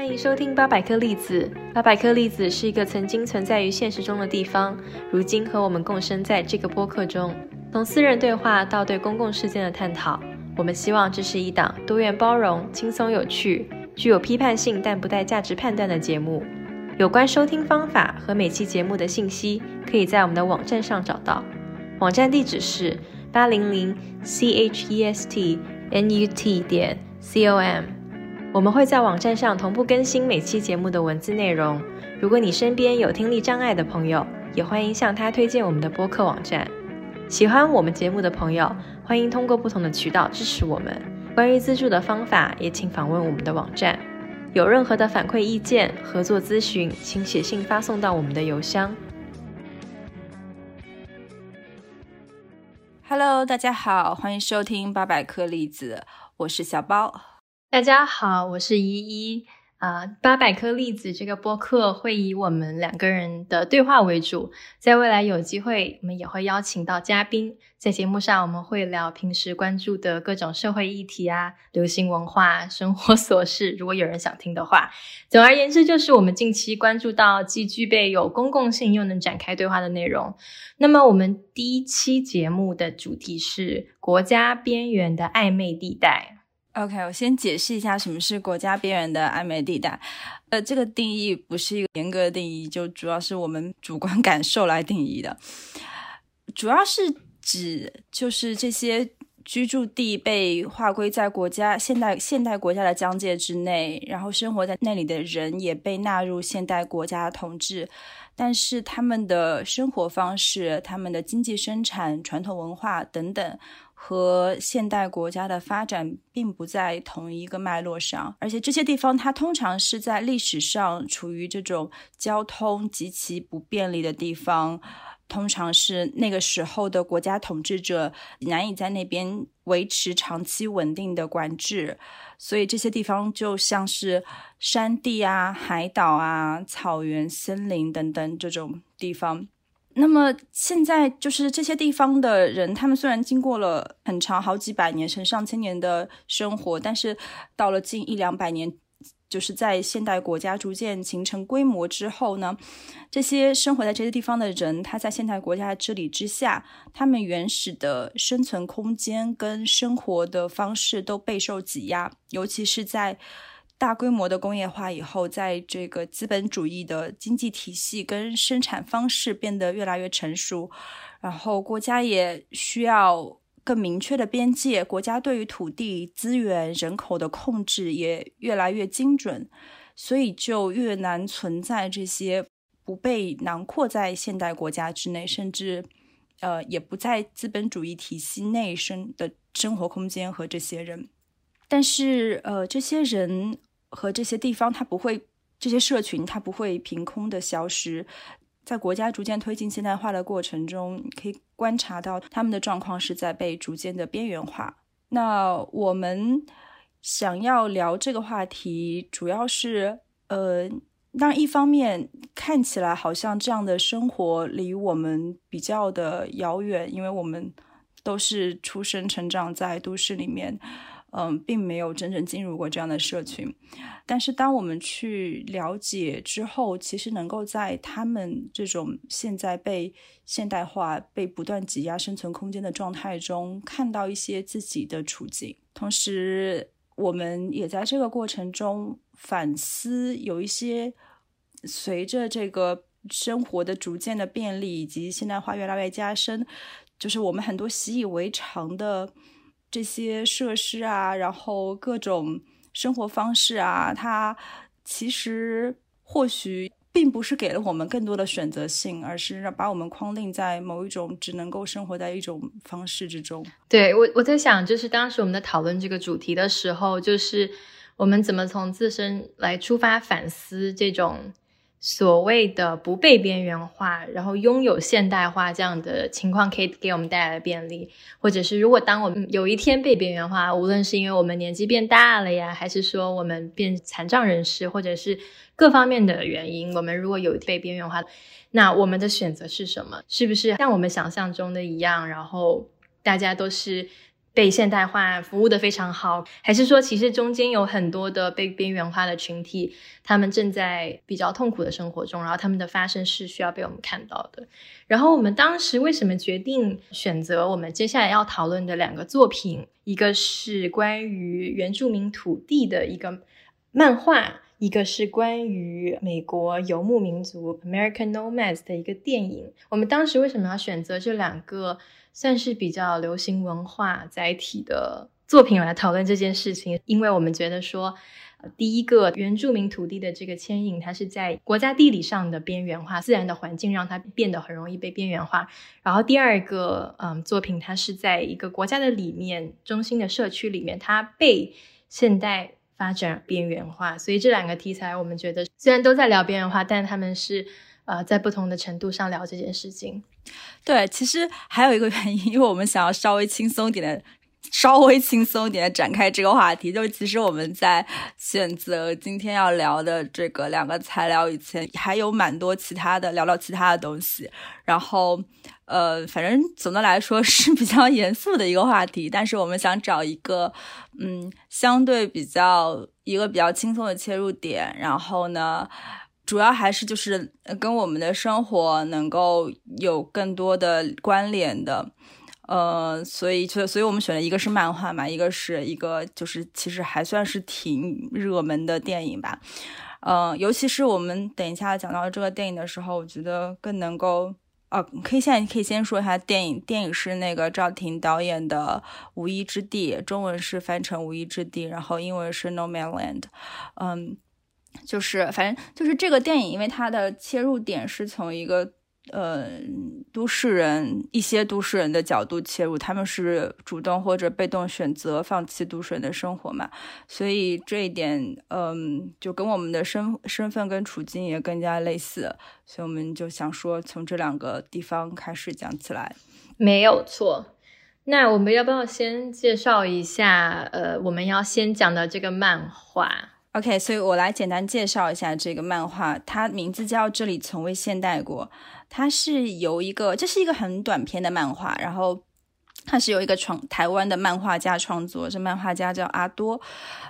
欢迎收听八百颗粒子。八百颗粒子是一个曾经存在于现实中的地方，如今和我们共生在这个播客中。从私人对话到对公共事件的探讨，我们希望这是一档多元包容、轻松有趣、具有批判性但不带价值判断的节目。有关收听方法和每期节目的信息，可以在我们的网站上找到。网站地址是八零零 c h e s t n u t 点 c o m。我们会在网站上同步更新每期节目的文字内容。如果你身边有听力障碍的朋友，也欢迎向他推荐我们的播客网站。喜欢我们节目的朋友，欢迎通过不同的渠道支持我们。关于资助的方法，也请访问我们的网站。有任何的反馈意见、合作咨询，请写信发送到我们的邮箱。Hello，大家好，欢迎收听八百颗粒子，我是小包。大家好，我是依依啊。八百颗粒子这个播客会以我们两个人的对话为主，在未来有机会，我们也会邀请到嘉宾。在节目上，我们会聊平时关注的各种社会议题啊、流行文化、生活琐事。如果有人想听的话，总而言之，就是我们近期关注到既具备有公共性又能展开对话的内容。那么，我们第一期节目的主题是国家边缘的暧昧地带。OK，我先解释一下什么是国家边缘的暧昧地带。呃，这个定义不是一个严格的定义，就主要是我们主观感受来定义的。主要是指就是这些居住地被划归在国家现代现代国家的疆界之内，然后生活在那里的人也被纳入现代国家的统治，但是他们的生活方式、他们的经济生产、传统文化等等。和现代国家的发展并不在同一个脉络上，而且这些地方它通常是在历史上处于这种交通极其不便利的地方，通常是那个时候的国家统治者难以在那边维持长期稳定的管制，所以这些地方就像是山地啊、海岛啊、草原、森林等等这种地方。那么现在就是这些地方的人，他们虽然经过了很长好几百年、甚至上千年的生活，但是到了近一两百年，就是在现代国家逐渐形成规模之后呢，这些生活在这些地方的人，他在现代国家的治理之下，他们原始的生存空间跟生活的方式都备受挤压，尤其是在。大规模的工业化以后，在这个资本主义的经济体系跟生产方式变得越来越成熟，然后国家也需要更明确的边界，国家对于土地资源、人口的控制也越来越精准，所以就越难存在这些不被囊括在现代国家之内，甚至呃也不在资本主义体系内生的生活空间和这些人。但是呃这些人。和这些地方，它不会这些社群，它不会凭空的消失。在国家逐渐推进现代化的过程中，可以观察到他们的状况是在被逐渐的边缘化。那我们想要聊这个话题，主要是呃，当一方面看起来好像这样的生活离我们比较的遥远，因为我们都是出生成长在都市里面。嗯，并没有真正进入过这样的社群，但是当我们去了解之后，其实能够在他们这种现在被现代化、被不断挤压生存空间的状态中，看到一些自己的处境。同时，我们也在这个过程中反思，有一些随着这个生活的逐渐的便利以及现代化越来越加深，就是我们很多习以为常的。这些设施啊，然后各种生活方式啊，它其实或许并不是给了我们更多的选择性，而是让把我们框定在某一种只能够生活在一种方式之中。对我，我在想，就是当时我们在讨论这个主题的时候，就是我们怎么从自身来出发反思这种。所谓的不被边缘化，然后拥有现代化这样的情况，可以给我们带来便利，或者是如果当我们有一天被边缘化，无论是因为我们年纪变大了呀，还是说我们变残障人士，或者是各方面的原因，我们如果有被边缘化，那我们的选择是什么？是不是像我们想象中的一样，然后大家都是被现代化服务的非常好，还是说其实中间有很多的被边缘化的群体，他们正在比较痛苦的生活中，然后他们的发生是需要被我们看到的。然后我们当时为什么决定选择我们接下来要讨论的两个作品？一个是关于原住民土地的一个漫画，一个是关于美国游牧民族 American Nomads 的一个电影。我们当时为什么要选择这两个？算是比较流行文化载体的作品来讨论这件事情，因为我们觉得说，第一个原住民土地的这个牵引，它是在国家地理上的边缘化，自然的环境让它变得很容易被边缘化。然后第二个，嗯，作品它是在一个国家的里面中心的社区里面，它被现代发展边缘化。所以这两个题材，我们觉得虽然都在聊边缘化，但他们是。呃，在不同的程度上聊这件事情，对，其实还有一个原因，因为我们想要稍微轻松点的，稍微轻松一点的展开这个话题，就是其实我们在选择今天要聊的这个两个材料以前，还有蛮多其他的聊聊其他的东西，然后呃，反正总的来说是比较 严肃的一个话题，但是我们想找一个嗯，相对比较一个比较轻松的切入点，然后呢。主要还是就是跟我们的生活能够有更多的关联的，呃，所以就所以我们选了一个是漫画嘛，一个是一个就是其实还算是挺热门的电影吧，呃，尤其是我们等一下讲到这个电影的时候，我觉得更能够，啊，可以现在你可以先说一下电影，电影是那个赵婷导演的《无依之地》，中文是翻成《无依之地》，然后英文是《No Man Land》，嗯。就是，反正就是这个电影，因为它的切入点是从一个呃都市人、一些都市人的角度切入，他们是主动或者被动选择放弃都市人的生活嘛，所以这一点，嗯，就跟我们的身身份跟处境也更加类似，所以我们就想说从这两个地方开始讲起来，没有错。那我们要不要先介绍一下，呃，我们要先讲的这个漫画？OK，所以我来简单介绍一下这个漫画，它名字叫《这里从未现代过》，它是由一个，这是一个很短篇的漫画，然后它是由一个创台湾的漫画家创作，这漫画家叫阿多，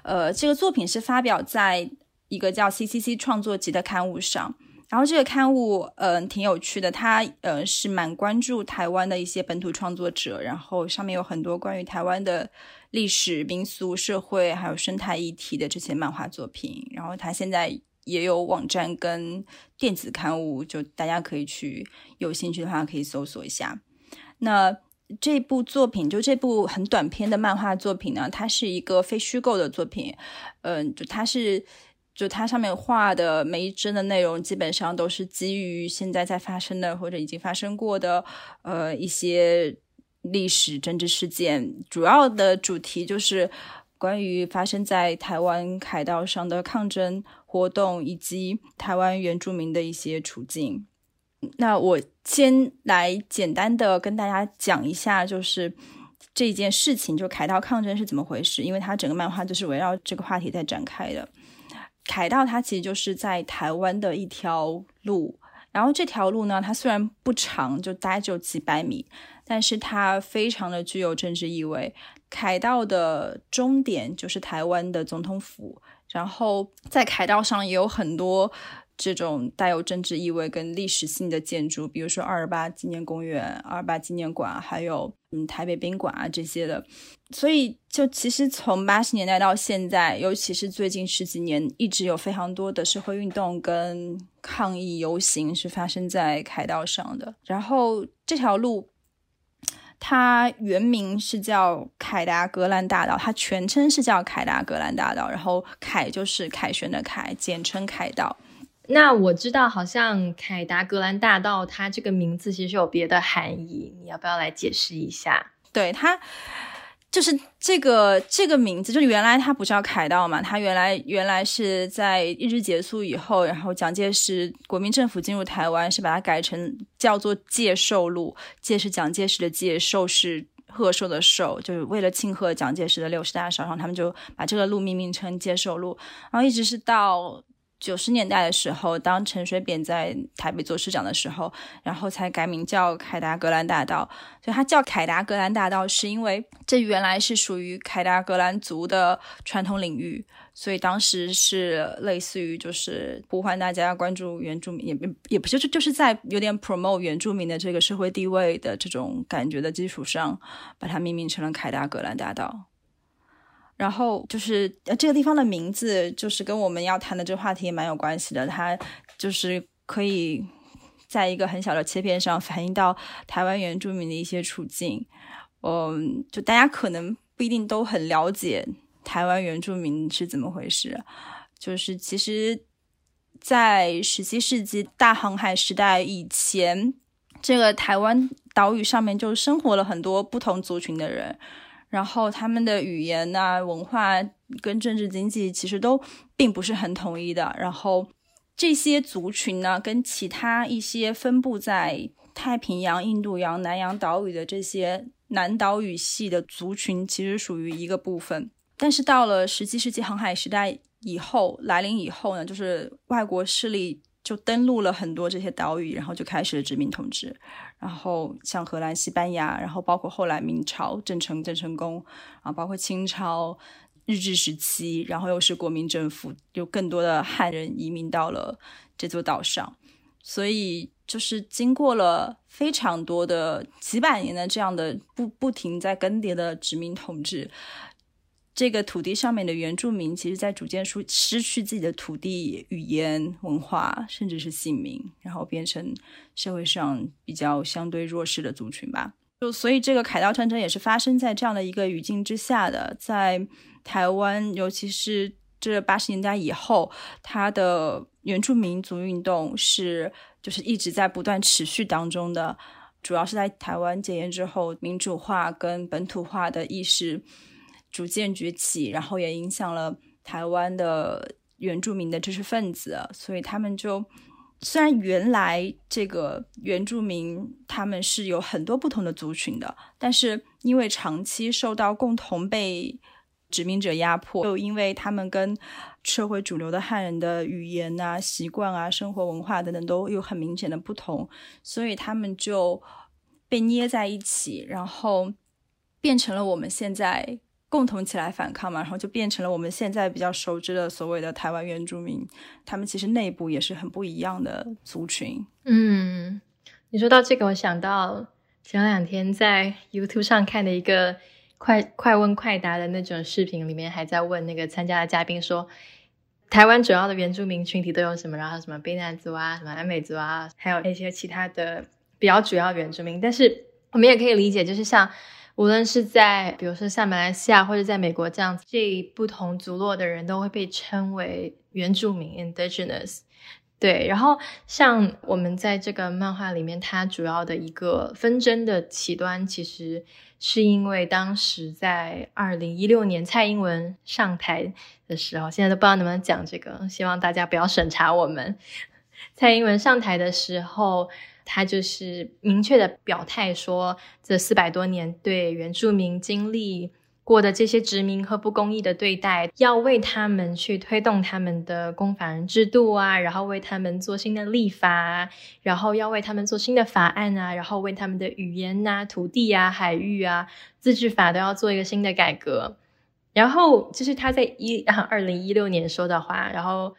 呃，这个作品是发表在一个叫 CCC 创作集的刊物上。然后这个刊物，嗯，挺有趣的。它，呃，是蛮关注台湾的一些本土创作者，然后上面有很多关于台湾的历史、民俗、社会还有生态议题的这些漫画作品。然后它现在也有网站跟电子刊物，就大家可以去有兴趣的话可以搜索一下。那这部作品，就这部很短篇的漫画作品呢，它是一个非虚构的作品，嗯，就它是。就它上面画的每一帧的内容，基本上都是基于现在在发生的或者已经发生过的，呃，一些历史政治事件。主要的主题就是关于发生在台湾凯道上的抗争活动，以及台湾原住民的一些处境。那我先来简单的跟大家讲一下，就是这件事情，就凯道抗争是怎么回事，因为它整个漫画就是围绕这个话题在展开的。凯道它其实就是在台湾的一条路，然后这条路呢，它虽然不长，就大概只有几百米，但是它非常的具有政治意味。凯道的终点就是台湾的总统府，然后在凯道上也有很多。这种带有政治意味跟历史性的建筑，比如说二二八纪念公园、二二八纪念馆，还有嗯台北宾馆啊这些的，所以就其实从八十年代到现在，尤其是最近十几年，一直有非常多的社会运动跟抗议游行是发生在凯道上的。然后这条路，它原名是叫凯达格兰大道，它全称是叫凯达格兰大道，然后凯就是凯旋的凯，简称凯道。那我知道，好像凯达格兰大道，它这个名字其实有别的含义，你要不要来解释一下？对，它就是这个这个名字，就是原来它不叫凯道嘛，它原来原来是在日治结束以后，然后蒋介石国民政府进入台湾，是把它改成叫做介寿路，介是蒋介石的介，寿是贺寿的寿，就是为了庆贺蒋介石的六十大寿，然后他们就把这个路命名成介寿路，然后一直是到。九十年代的时候，当陈水扁在台北做市长的时候，然后才改名叫凯达格兰大道。所以它叫凯达格兰大道，是因为这原来是属于凯达格兰族的传统领域，所以当时是类似于就是呼唤大家关注原住民，也也不就是就是在有点 promote 原住民的这个社会地位的这种感觉的基础上，把它命名成了凯达格兰大道。然后就是呃，这个地方的名字，就是跟我们要谈的这个话题也蛮有关系的。它就是可以在一个很小的切片上反映到台湾原住民的一些处境。嗯，就大家可能不一定都很了解台湾原住民是怎么回事。就是其实，在十七世纪大航海时代以前，这个台湾岛屿上面就生活了很多不同族群的人。然后他们的语言呐、文化跟政治经济其实都并不是很统一的。然后这些族群呢，跟其他一些分布在太平洋、印度洋、南洋岛屿的这些南岛语系的族群，其实属于一个部分。但是到了十七世纪航海时代以后来临以后呢，就是外国势力。就登陆了很多这些岛屿，然后就开始了殖民统治。然后像荷兰、西班牙，然后包括后来明朝郑成郑成功，啊，包括清朝日治时期，然后又是国民政府，有更多的汉人移民到了这座岛上。所以就是经过了非常多的几百年的这样的不不停在更迭的殖民统治。这个土地上面的原住民，其实在逐渐失失去自己的土地、语言、文化，甚至是姓名，然后变成社会上比较相对弱势的族群吧。就所以，这个凯道战争也是发生在这样的一个语境之下的。在台湾，尤其是这八十年代以后，它的原住民族运动是就是一直在不断持续当中的。主要是在台湾解严之后，民主化跟本土化的意识。逐渐崛起，然后也影响了台湾的原住民的知识分子，所以他们就虽然原来这个原住民他们是有很多不同的族群的，但是因为长期受到共同被殖民者压迫，又因为他们跟社会主流的汉人的语言啊、习惯啊、生活文化等等都有很明显的不同，所以他们就被捏在一起，然后变成了我们现在。共同起来反抗嘛，然后就变成了我们现在比较熟知的所谓的台湾原住民。他们其实内部也是很不一样的族群。嗯，你说到这个，我想到前两天在 YouTube 上看的一个快快问快答的那种视频，里面还在问那个参加的嘉宾说，台湾主要的原住民群体都有什么？然后什么卑南族啊，什么安美族啊，还有一些其他的比较主要原住民。但是我们也可以理解，就是像。无论是在，比如说像马来西亚或者在美国这样，这不同族落的人都会被称为原住民 （indigenous）。对，然后像我们在这个漫画里面，它主要的一个纷争的起端，其实是因为当时在二零一六年蔡英文上台的时候，现在都不知道能不能讲这个，希望大家不要审查我们。蔡英文上台的时候。他就是明确的表态说，这四百多年对原住民经历过的这些殖民和不公义的对待，要为他们去推动他们的公法人制度啊，然后为他们做新的立法，然后要为他们做新的法案啊，然后为他们的语言呐、土地啊、海域啊、自治法都要做一个新的改革。然后就是他在一 二零一六年说的话，然后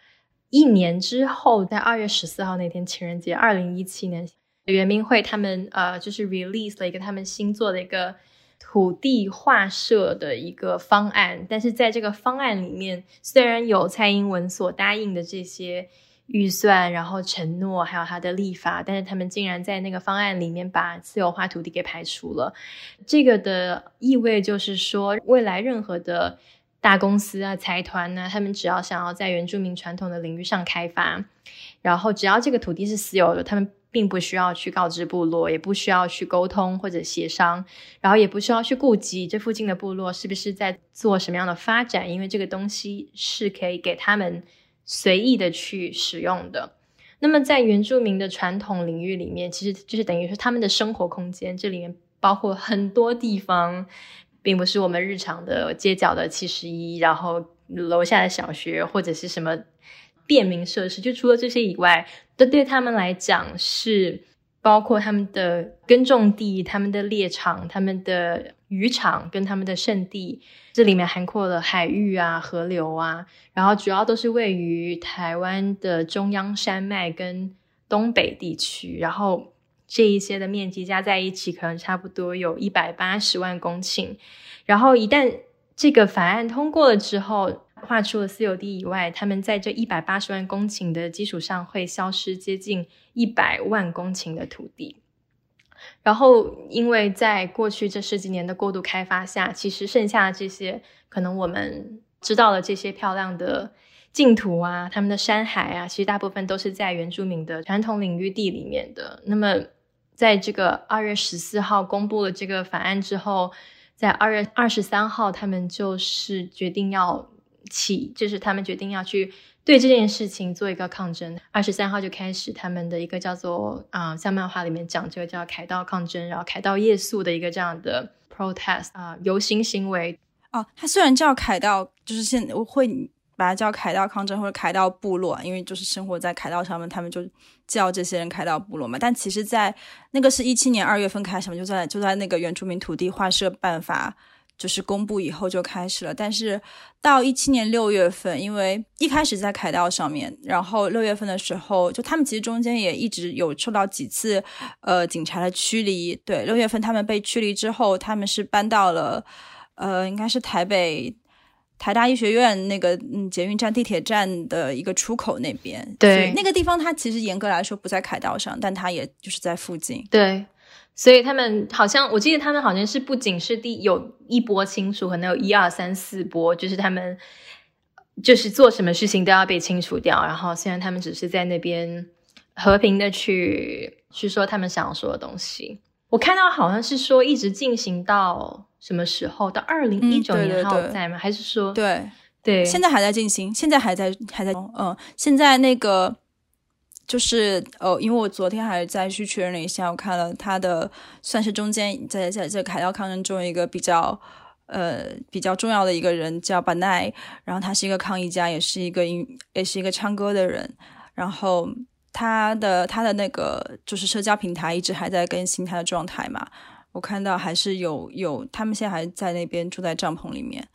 一年之后，在二月十四号那天情人节，二零一七年。圆明会他们呃，就是 release 了一个他们新做的一个土地划设的一个方案，但是在这个方案里面，虽然有蔡英文所答应的这些预算，然后承诺，还有他的立法，但是他们竟然在那个方案里面把私有化土地给排除了。这个的意味就是说，未来任何的大公司啊、财团呢，他们只要想要在原住民传统的领域上开发，然后只要这个土地是私有的，他们。并不需要去告知部落，也不需要去沟通或者协商，然后也不需要去顾及这附近的部落是不是在做什么样的发展，因为这个东西是可以给他们随意的去使用的。那么在原住民的传统领域里面，其实就是等于说他们的生活空间，这里面包括很多地方，并不是我们日常的街角的七十一，然后楼下的小学或者是什么。便民设施。就除了这些以外，都对他们来讲是包括他们的耕种地、他们的猎场、他们的渔场跟他们的圣地。这里面涵括了海域啊、河流啊，然后主要都是位于台湾的中央山脉跟东北地区，然后这一些的面积加在一起，可能差不多有一百八十万公顷。然后一旦这个法案通过了之后，划出了私有地以外，他们在这一百八十万公顷的基础上，会消失接近一百万公顷的土地。然后，因为在过去这十几年的过度开发下，其实剩下的这些可能我们知道了这些漂亮的净土啊，他们的山海啊，其实大部分都是在原住民的传统领域地里面的。那么，在这个二月十四号公布了这个法案之后，在二月二十三号，他们就是决定要起，就是他们决定要去。对这件事情做一个抗争，二十三号就开始他们的一个叫做啊，像漫画里面讲这个叫凯道抗争，然后凯道夜宿的一个这样的 protest 啊游行行为哦。它虽然叫凯道，就是现我会把它叫凯道抗争或者凯道部落，因为就是生活在凯道上面，他们就叫这些人凯道部落嘛。但其实，在那个是一七年二月份开始嘛，就在就在那个原住民土地划设办法。就是公布以后就开始了，但是到一七年六月份，因为一开始在凯道上面，然后六月份的时候，就他们其实中间也一直有受到几次呃警察的驱离。对，六月份他们被驱离之后，他们是搬到了呃，应该是台北台大医学院那个嗯捷运站地铁站的一个出口那边。对，那个地方它其实严格来说不在凯道上，但它也就是在附近。对。所以他们好像，我记得他们好像是不仅是第有一波清除，可能有一二三四波，就是他们就是做什么事情都要被清除掉。然后现在他们只是在那边和平的去去说他们想要说的东西。我看到好像是说一直进行到什么时候？到二零一九年还在吗？还是说对对？现在还在进行，现在还在还在嗯，现在那个。就是哦，因为我昨天还再去确认了一下，我看了他的算是中间在在这凯道抗争中一个比较呃比较重要的一个人叫巴奈，然后他是一个抗议家，也是一个音也是一个唱歌的人，然后他的他的那个就是社交平台一直还在更新他的状态嘛，我看到还是有有他们现在还在那边住在帐篷里面，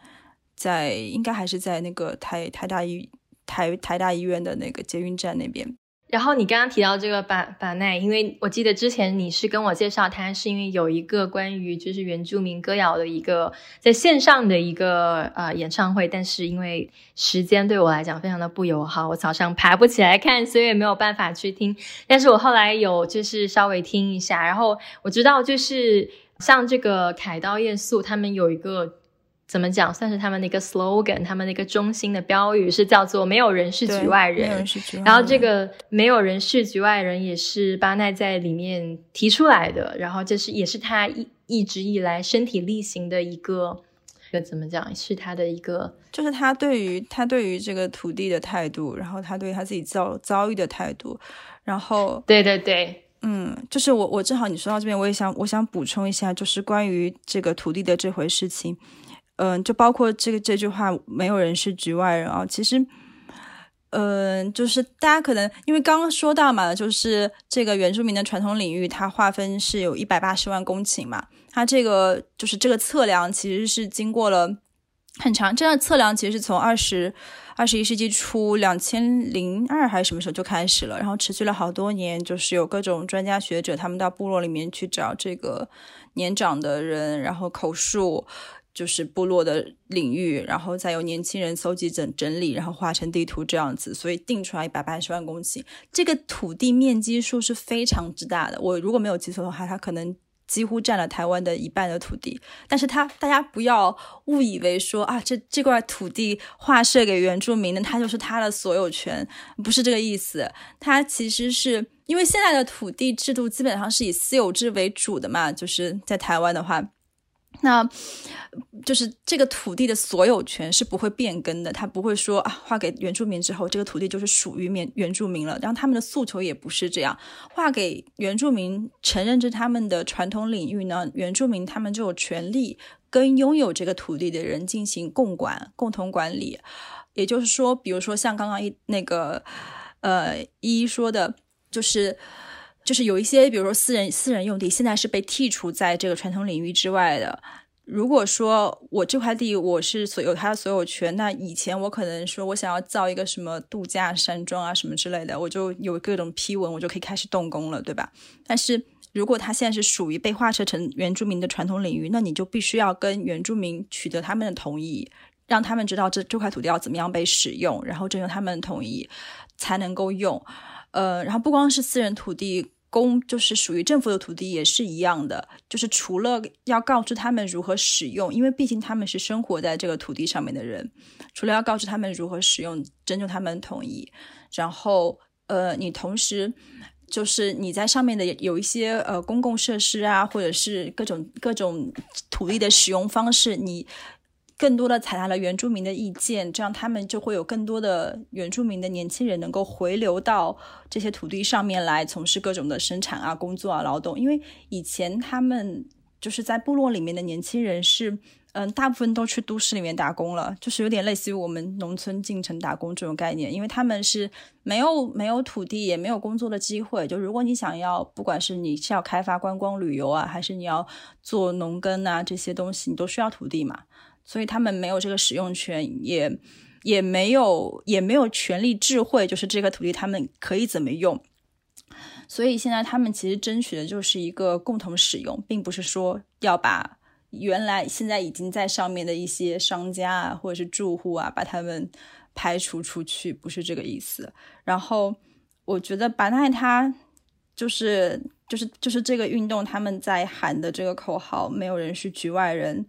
在应该还是在那个台台大医台台大医院的那个捷运站那边。然后你刚刚提到这个巴巴奈，因为我记得之前你是跟我介绍他，是因为有一个关于就是原住民歌谣的一个在线上的一个呃演唱会，但是因为时间对我来讲非常的不友好，我早上爬不起来看，所以也没有办法去听。但是我后来有就是稍微听一下，然后我知道就是像这个凯刀夜宿，他们有一个。怎么讲？算是他们的一个 slogan，他们的一个中心的标语是叫做“没有人是局外人”。然后这个“没有人是局外人”也是巴奈在里面提出来的。然后这是也是他一一直以来身体力行的一个，个怎么讲？是他的一个，就是他对于他对于这个土地的态度，然后他对他自己遭遭遇的态度。然后，对对对，嗯，就是我我正好你说到这边，我也想我想补充一下，就是关于这个土地的这回事情。嗯，就包括这个这句话，没有人是局外人啊。其实，嗯，就是大家可能因为刚刚说到嘛，就是这个原住民的传统领域，它划分是有一百八十万公顷嘛。它这个就是这个测量，其实是经过了很长。这样测量其实是从二十二十一世纪初两千零二还是什么时候就开始了，然后持续了好多年。就是有各种专家学者，他们到部落里面去找这个年长的人，然后口述。就是部落的领域，然后再由年轻人搜集整整理，然后画成地图这样子，所以定出来一百八十万公顷。这个土地面积数是非常之大的，我如果没有记错的话，它可能几乎占了台湾的一半的土地。但是它大家不要误以为说啊，这这块土地划设给原住民的，它就是它的所有权，不是这个意思。它其实是因为现在的土地制度基本上是以私有制为主的嘛，就是在台湾的话。那，就是这个土地的所有权是不会变更的，他不会说啊，划给原住民之后，这个土地就是属于原原住民了。然后他们的诉求也不是这样，划给原住民，承认这他们的传统领域呢，原住民他们就有权利跟拥有这个土地的人进行共管、共同管理。也就是说，比如说像刚刚一那个呃一一说的，就是就是有一些，比如说私人私人用地，现在是被剔除在这个传统领域之外的。如果说我这块地我是所有它的所有权，那以前我可能说我想要造一个什么度假山庄啊什么之类的，我就有各种批文，我就可以开始动工了，对吧？但是如果它现在是属于被划设成原住民的传统领域，那你就必须要跟原住民取得他们的同意，让他们知道这这块土地要怎么样被使用，然后征求他们同意才能够用。呃，然后不光是私人土地。公就是属于政府的土地也是一样的，就是除了要告知他们如何使用，因为毕竟他们是生活在这个土地上面的人，除了要告知他们如何使用，征求他们同意，然后呃，你同时就是你在上面的有一些呃公共设施啊，或者是各种各种土地的使用方式，你。更多的采纳了原住民的意见，这样他们就会有更多的原住民的年轻人能够回流到这些土地上面来从事各种的生产啊、工作啊、劳动。因为以前他们就是在部落里面的年轻人是，嗯，大部分都去都市里面打工了，就是有点类似于我们农村进城打工这种概念。因为他们是没有没有土地，也没有工作的机会。就如果你想要，不管是你是要开发观光旅游啊，还是你要做农耕啊这些东西，你都需要土地嘛。所以他们没有这个使用权，也也没有也没有权利智慧，就是这个土地他们可以怎么用。所以现在他们其实争取的就是一个共同使用，并不是说要把原来现在已经在上面的一些商家啊或者是住户啊把他们排除出去，不是这个意思。然后我觉得巴奈他就是就是就是这个运动他们在喊的这个口号“没有人是局外人”，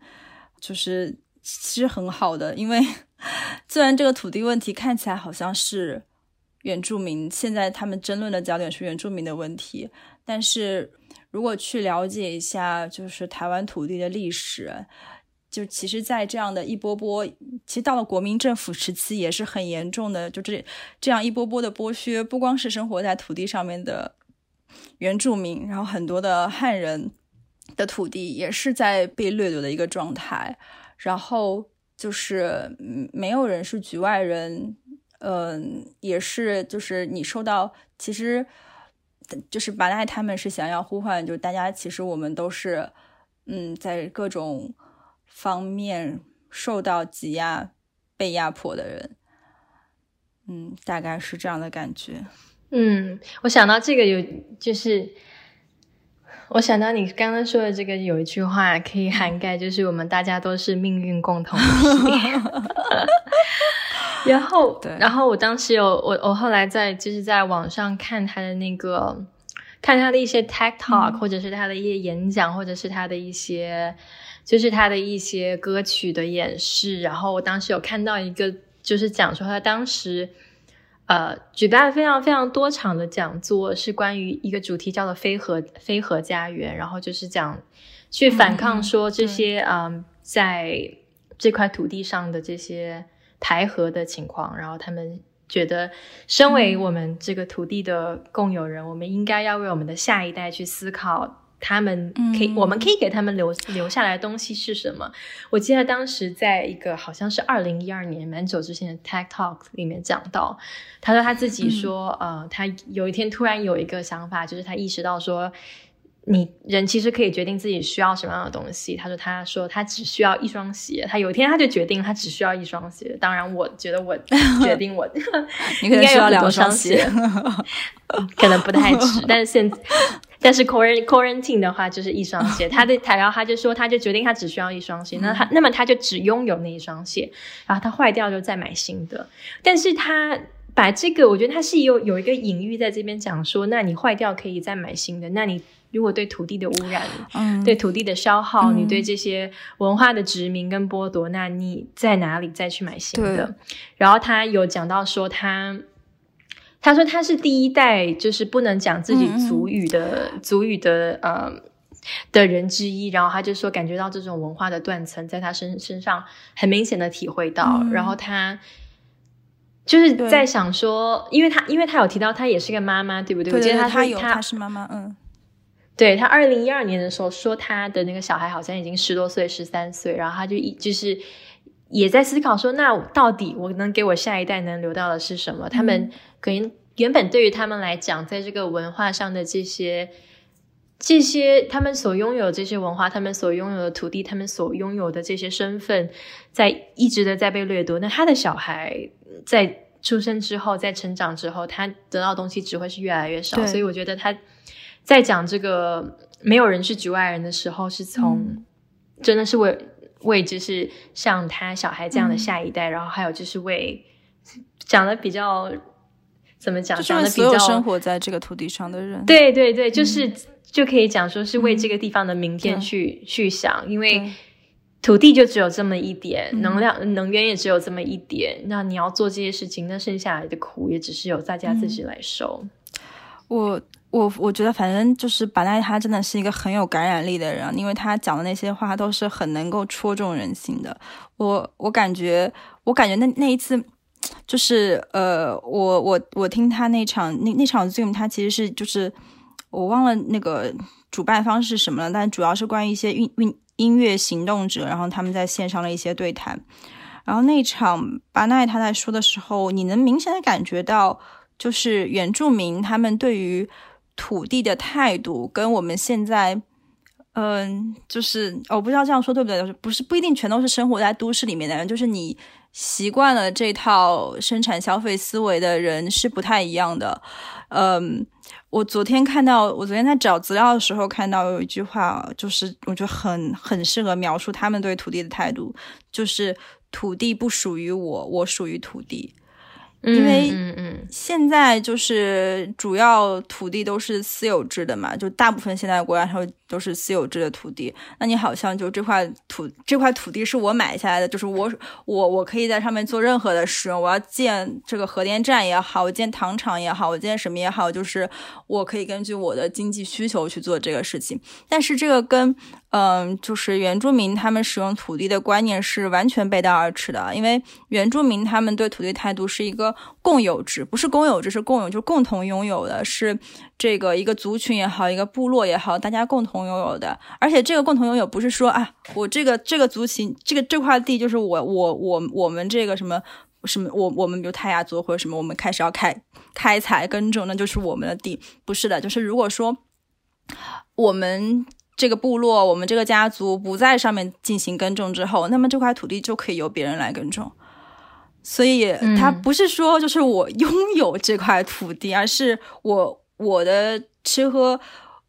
就是。其实很好的，因为 虽然这个土地问题看起来好像是原住民，现在他们争论的焦点是原住民的问题，但是如果去了解一下，就是台湾土地的历史，就其实，在这样的一波波，其实到了国民政府时期也是很严重的，就这这样一波波的剥削，不光是生活在土地上面的原住民，然后很多的汉人的土地也是在被掠夺的一个状态。然后就是没有人是局外人，嗯，也是就是你受到，其实就是巴奈他们是想要呼唤，就是大家其实我们都是，嗯，在各种方面受到挤压、被压迫的人，嗯，大概是这样的感觉。嗯，我想到这个有就是。我想到你刚刚说的这个有一句话可以涵盖，就是我们大家都是命运共同体。然后，然后我当时有我我后来在就是在网上看他的那个看他的一些 tech talk，或者是他的一些演讲，或者是他的一些就是他的一些歌曲的演示。然后我当时有看到一个，就是讲说他当时。呃，举办非常非常多场的讲座，是关于一个主题叫做“非核非核家园”，然后就是讲去反抗说这些嗯，在这块土地上的这些台核的情况，然后他们觉得，身为我们这个土地的共有人，我们应该要为我们的下一代去思考。他们可以，我们可以给他们留留下来的东西是什么？我记得当时在一个好像是二零一二年蛮久之前的 Tech Talk 里面讲到，他说他自己说，呃，他有一天突然有一个想法，就是他意识到说。你人其实可以决定自己需要什么样的东西。他说：“他说他只需要一双鞋。他有一天他就决定他只需要一双鞋。当然，我觉得我 决定我应该有两双鞋，可能不太 值。但是现但是 quarantine 的话就是一双鞋。他的他然后他就说他就决定他只需要一双鞋。那他那么他就只拥有那一双鞋。然后他坏掉就再买新的。但是他把这个，我觉得他是有有一个隐喻在这边讲说，那你坏掉可以再买新的。那你。如果对土地的污染，嗯，对土地的消耗，你对这些文化的殖民跟剥夺，那你在哪里再去买新的？然后他有讲到说，他他说他是第一代，就是不能讲自己族语的族语的呃的人之一。然后他就说，感觉到这种文化的断层在他身身上很明显的体会到。然后他就是在想说，因为他因为他有提到他也是个妈妈，对不对？我记得他他有他是妈妈，嗯。对他，二零一二年的时候说他的那个小孩好像已经十多岁，十三岁，然后他就一就是也在思考说，那到底我能给我下一代能留到的是什么？他们可能原本对于他们来讲，在这个文化上的这些。这些他们所拥有这些文化，他们所拥有的土地，他们所拥有的这些身份，在一直的在被掠夺。那他的小孩在出生之后，在成长之后，他得到东西只会是越来越少。所以我觉得他在讲这个没有人是局外人的时候，是从真的是为为就是像他小孩这样的下一代，然后还有就是为讲的比较怎么讲，讲的比较生活在这个土地上的人，对对对，就是。就可以讲说是为这个地方的明天去去想，因为土地就只有这么一点，能量能源也只有这么一点，那你要做这些事情，那剩下来的苦也只是由大家自己来受。我我我觉得，反正就是巴奈他真的是一个很有感染力的人，因为他讲的那些话都是很能够戳中人心的。我我感觉，我感觉那那一次，就是呃，我我我听他那场那那场 Zoom，他其实是就是。我忘了那个主办方是什么了，但主要是关于一些运运音乐行动者，然后他们在线上的一些对谈。然后那场巴奈他在说的时候，你能明显的感觉到，就是原住民他们对于土地的态度，跟我们现在，嗯，就是我不知道这样说对不对，就是不是不一定全都是生活在都市里面的人，就是你习惯了这套生产消费思维的人是不太一样的，嗯。我昨天看到，我昨天在找资料的时候看到有一句话，就是我觉得很很适合描述他们对土地的态度，就是土地不属于我，我属于土地。因为现在就是主要土地都是私有制的嘛，就大部分现在国家它都是私有制的土地。那你好像就这块土这块土地是我买下来的，就是我我我可以在上面做任何的使用。我要建这个核电站也好，我建糖厂也好，我建什么也好，就是我可以根据我的经济需求去做这个事情。但是这个跟嗯，就是原住民他们使用土地的观念是完全背道而驰的，因为原住民他们对土地态度是一个共有制，不是公有制，是共有，就是共同拥有的，是这个一个族群也好，一个部落也好，大家共同拥有的。而且这个共同拥有不是说啊，我这个这个族群，这个这块地就是我我我我们这个什么什么，我我们比如泰雅族或者什么，我们开始要开开采耕种，那就是我们的地，不是的，就是如果说我们。这个部落，我们这个家族不在上面进行耕种之后，那么这块土地就可以由别人来耕种。所以，它不是说就是我拥有这块土地，而是我我的吃喝，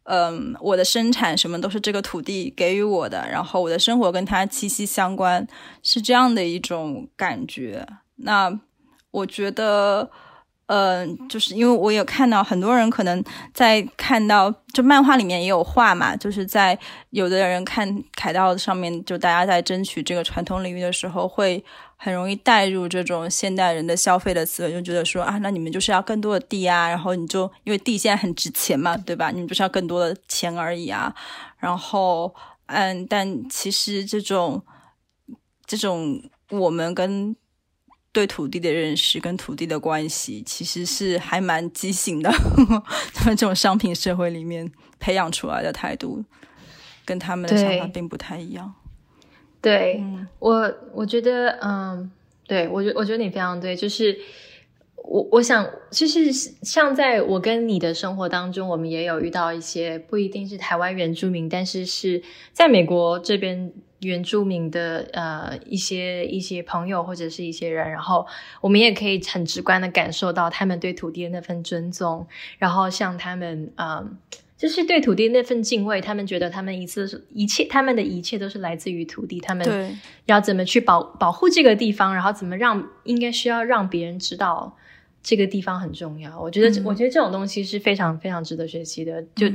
嗯，我的生产什么都是这个土地给予我的，然后我的生活跟它息息相关，是这样的一种感觉。那我觉得。嗯，就是因为我有看到很多人可能在看到，就漫画里面也有画嘛，就是在有的人看凯道上面，就大家在争取这个传统领域的时候，会很容易带入这种现代人的消费的思维，就觉得说啊，那你们就是要更多的地啊，然后你就因为地现在很值钱嘛，对吧？你们就是要更多的钱而已啊。然后，嗯，但其实这种这种我们跟。对土地的认识跟土地的关系，其实是还蛮畸形的。他们这种商品社会里面培养出来的态度，跟他们的想法并不太一样。对我，我觉得，嗯，对我觉，我觉得你非常对。就是我，我想，就是像在我跟你的生活当中，我们也有遇到一些不一定是台湾原住民，但是是在美国这边。原住民的呃一些一些朋友或者是一些人，然后我们也可以很直观的感受到他们对土地的那份尊重，然后像他们嗯，就是对土地那份敬畏，他们觉得他们一次一切他们的一切都是来自于土地，他们要怎么去保保护这个地方，然后怎么让应该需要让别人知道这个地方很重要。我觉得我觉得这种东西是非常非常值得学习的。就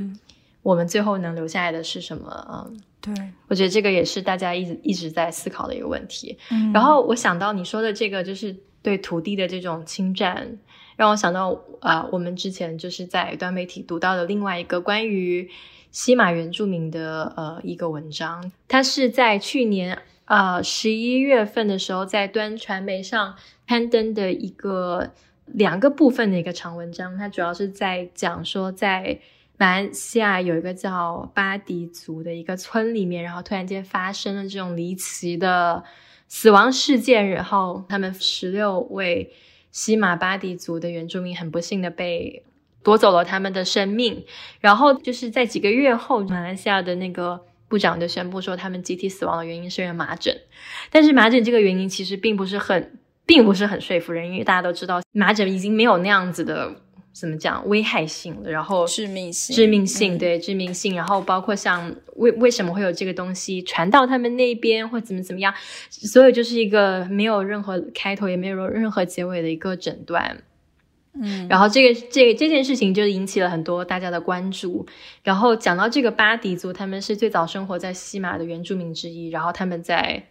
我们最后能留下来的是什么？嗯。对，我觉得这个也是大家一直一直在思考的一个问题。嗯，然后我想到你说的这个，就是对土地的这种侵占，让我想到啊，我们之前就是在端媒体读到的另外一个关于西马原住民的呃一个文章，它是在去年啊十一月份的时候在端传媒上刊登的一个两个部分的一个长文章，它主要是在讲说在。马来西亚有一个叫巴迪族的一个村里面，然后突然间发生了这种离奇的死亡事件，然后他们十六位西马巴迪族的原住民很不幸的被夺走了他们的生命，然后就是在几个月后，马来西亚的那个部长就宣布说，他们集体死亡的原因是因为麻疹，但是麻疹这个原因其实并不是很，并不是很说服人，因为大家都知道麻疹已经没有那样子的。怎么讲危害性的，然后致命性，致命性，对致命性，然后包括像为为什么会有这个东西传到他们那边，或怎么怎么样，所以就是一个没有任何开头，也没有任何结尾的一个诊断。嗯，然后这个这这件事情就引起了很多大家的关注。然后讲到这个巴迪族，他们是最早生活在西马的原住民之一，然后他们在。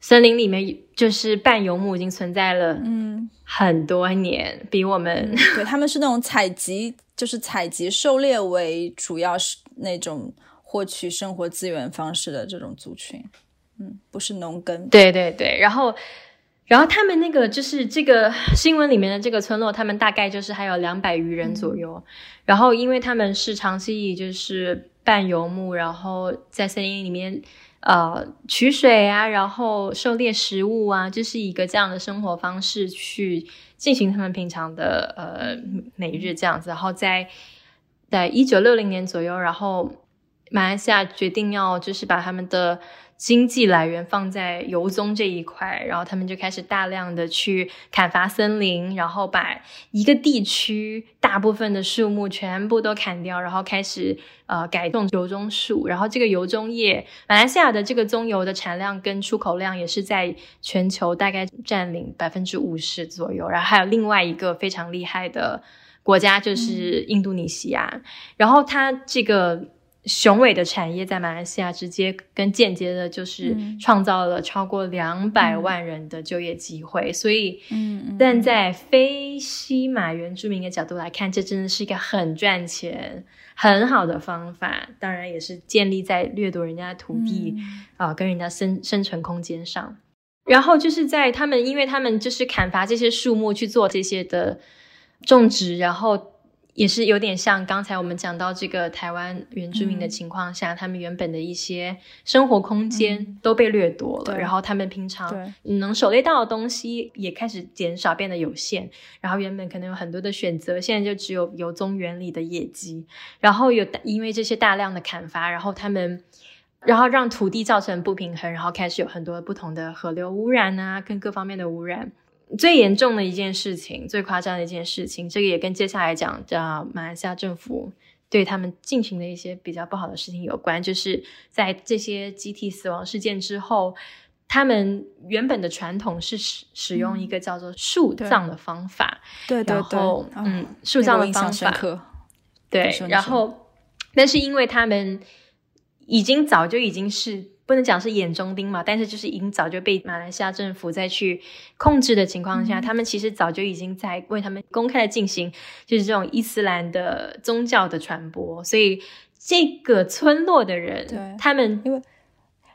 森林里面就是半游牧，已经存在了嗯很多年，比我们对他们是那种采集，就是采集狩猎为主要是那种获取生活资源方式的这种族群，嗯，不是农耕。对对对，然后然后他们那个就是这个新闻里面的这个村落，他们大概就是还有两百余人左右，然后因为他们是长期以就是半游牧，然后在森林里面。呃，取水啊，然后狩猎食物啊，就是一个这样的生活方式去进行他们平常的呃每日这样子。然后在在一九六零年左右，然后马来西亚决定要就是把他们的。经济来源放在油棕这一块，然后他们就开始大量的去砍伐森林，然后把一个地区大部分的树木全部都砍掉，然后开始呃改种油棕树。然后这个油棕业，马来西亚的这个棕油的产量跟出口量也是在全球大概占领百分之五十左右。然后还有另外一个非常厉害的国家就是印度尼西亚，然后它这个。雄伟的产业在马来西亚直接跟间接的，就是创造了超过两百万人的就业机会。所以，嗯，但在非西马原住民的角度来看，这真的是一个很赚钱、很好的方法。当然，也是建立在掠夺人家的土地啊，跟人家生生存空间上。然后就是在他们，因为他们就是砍伐这些树木去做这些的种植，然后。也是有点像刚才我们讲到这个台湾原住民的情况下，他们原本的一些生活空间都被掠夺了，然后他们平常能狩猎到的东西也开始减少，变得有限。然后原本可能有很多的选择，现在就只有有棕园里的野鸡。然后有因为这些大量的砍伐，然后他们，然后让土地造成不平衡，然后开始有很多不同的河流污染啊，跟各方面的污染。最严重的一件事情，最夸张的一件事情，这个也跟接下来讲的马来西亚政府对他们进行的一些比较不好的事情有关。就是在这些集体死亡事件之后，他们原本的传统是使使用一个叫做树葬的方法。对对对，嗯，树葬的方法。对，然后，但是因为他们已经早就已经是。不能讲是眼中钉嘛，但是就是已经早就被马来西亚政府在去控制的情况下，他们其实早就已经在为他们公开的进行就是这种伊斯兰的宗教的传播，所以这个村落的人，对，他们因为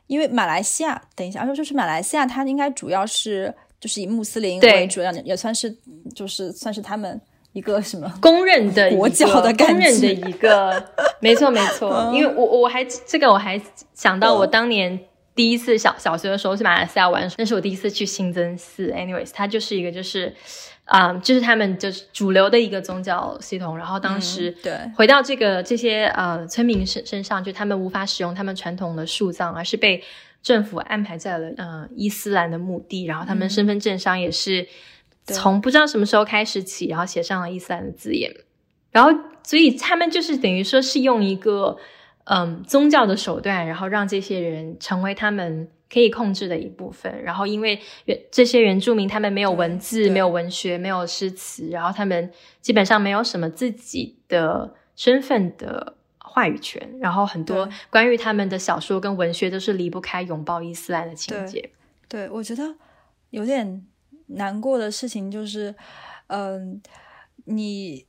因为马来西亚，等一下，说就是马来西亚，它应该主要是就是以穆斯林为主，也算是就是算是他们。一个什么公认的国教的公认的一个，没错没错，因为我我还这个我还想到我当年第一次小小学的时候去马来西亚玩，那是我第一次去新增寺。Anyways，它就是一个就是啊，就是他们就是主流的一个宗教系统。然后当时对回到这个这些呃村民身身上，就他们无法使用他们传统的树葬，而是被政府安排在了呃伊斯兰的墓地，然后他们身份证上也是。从不知道什么时候开始起，然后写上了伊斯兰的字眼，然后所以他们就是等于说是用一个嗯宗教的手段，然后让这些人成为他们可以控制的一部分。然后因为原这些原住民他们没有文字、没有文学、没有诗词，然后他们基本上没有什么自己的身份的话语权。然后很多关于他们的小说跟文学都是离不开拥抱伊斯兰的情节。对，我觉得有点。难过的事情就是，嗯，你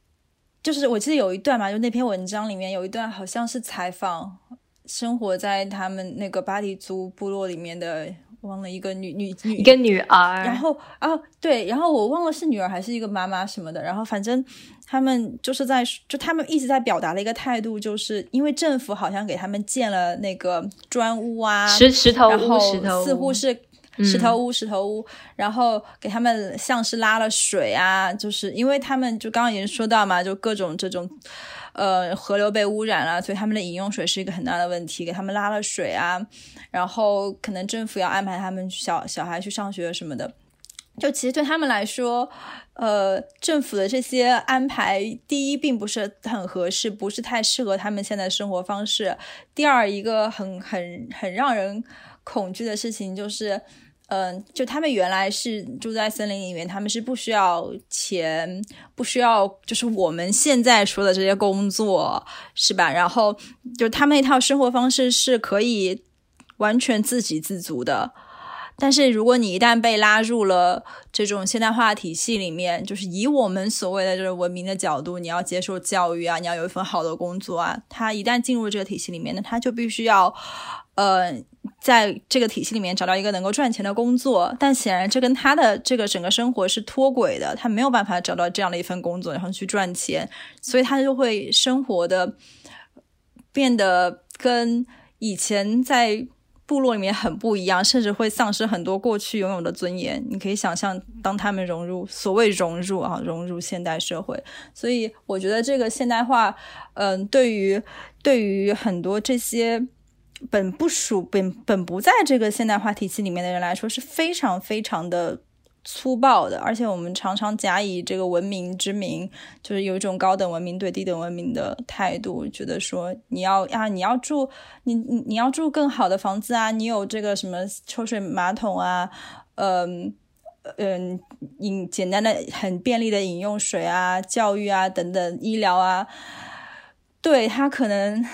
就是我记得有一段嘛，就那篇文章里面有一段好像是采访生活在他们那个巴黎族部落里面的，忘了一个女女女一个女儿，然后啊对，然后我忘了是女儿还是一个妈妈什么的，然后反正他们就是在就他们一直在表达的一个态度，就是因为政府好像给他们建了那个砖屋啊，石石头屋，石头似乎是。石头屋，石头屋，然后给他们像是拉了水啊，就是因为他们就刚刚已经说到嘛，就各种这种，呃，河流被污染了，所以他们的饮用水是一个很大的问题，给他们拉了水啊，然后可能政府要安排他们小小孩去上学什么的，就其实对他们来说，呃，政府的这些安排，第一并不是很合适，不是太适合他们现在生活方式，第二一个很很很让人恐惧的事情就是。嗯，就他们原来是住在森林里面，他们是不需要钱，不需要就是我们现在说的这些工作，是吧？然后就他们那套生活方式是可以完全自给自足的。但是如果你一旦被拉入了这种现代化体系里面，就是以我们所谓的这个文明的角度，你要接受教育啊，你要有一份好的工作啊，他一旦进入这个体系里面，那他就必须要。呃，在这个体系里面找到一个能够赚钱的工作，但显然这跟他的这个整个生活是脱轨的，他没有办法找到这样的一份工作，然后去赚钱，所以他就会生活的变得跟以前在部落里面很不一样，甚至会丧失很多过去拥有的尊严。你可以想象，当他们融入所谓融入啊，融入现代社会，所以我觉得这个现代化，嗯，对于对于很多这些。本不属本本不在这个现代化体系里面的人来说是非常非常的粗暴的，而且我们常常假以这个文明之名，就是有一种高等文明对低等文明的态度，觉得说你要啊你要住你你你要住更好的房子啊，你有这个什么抽水马桶啊，嗯嗯饮简单的很便利的饮用水啊，教育啊等等医疗啊，对他可能。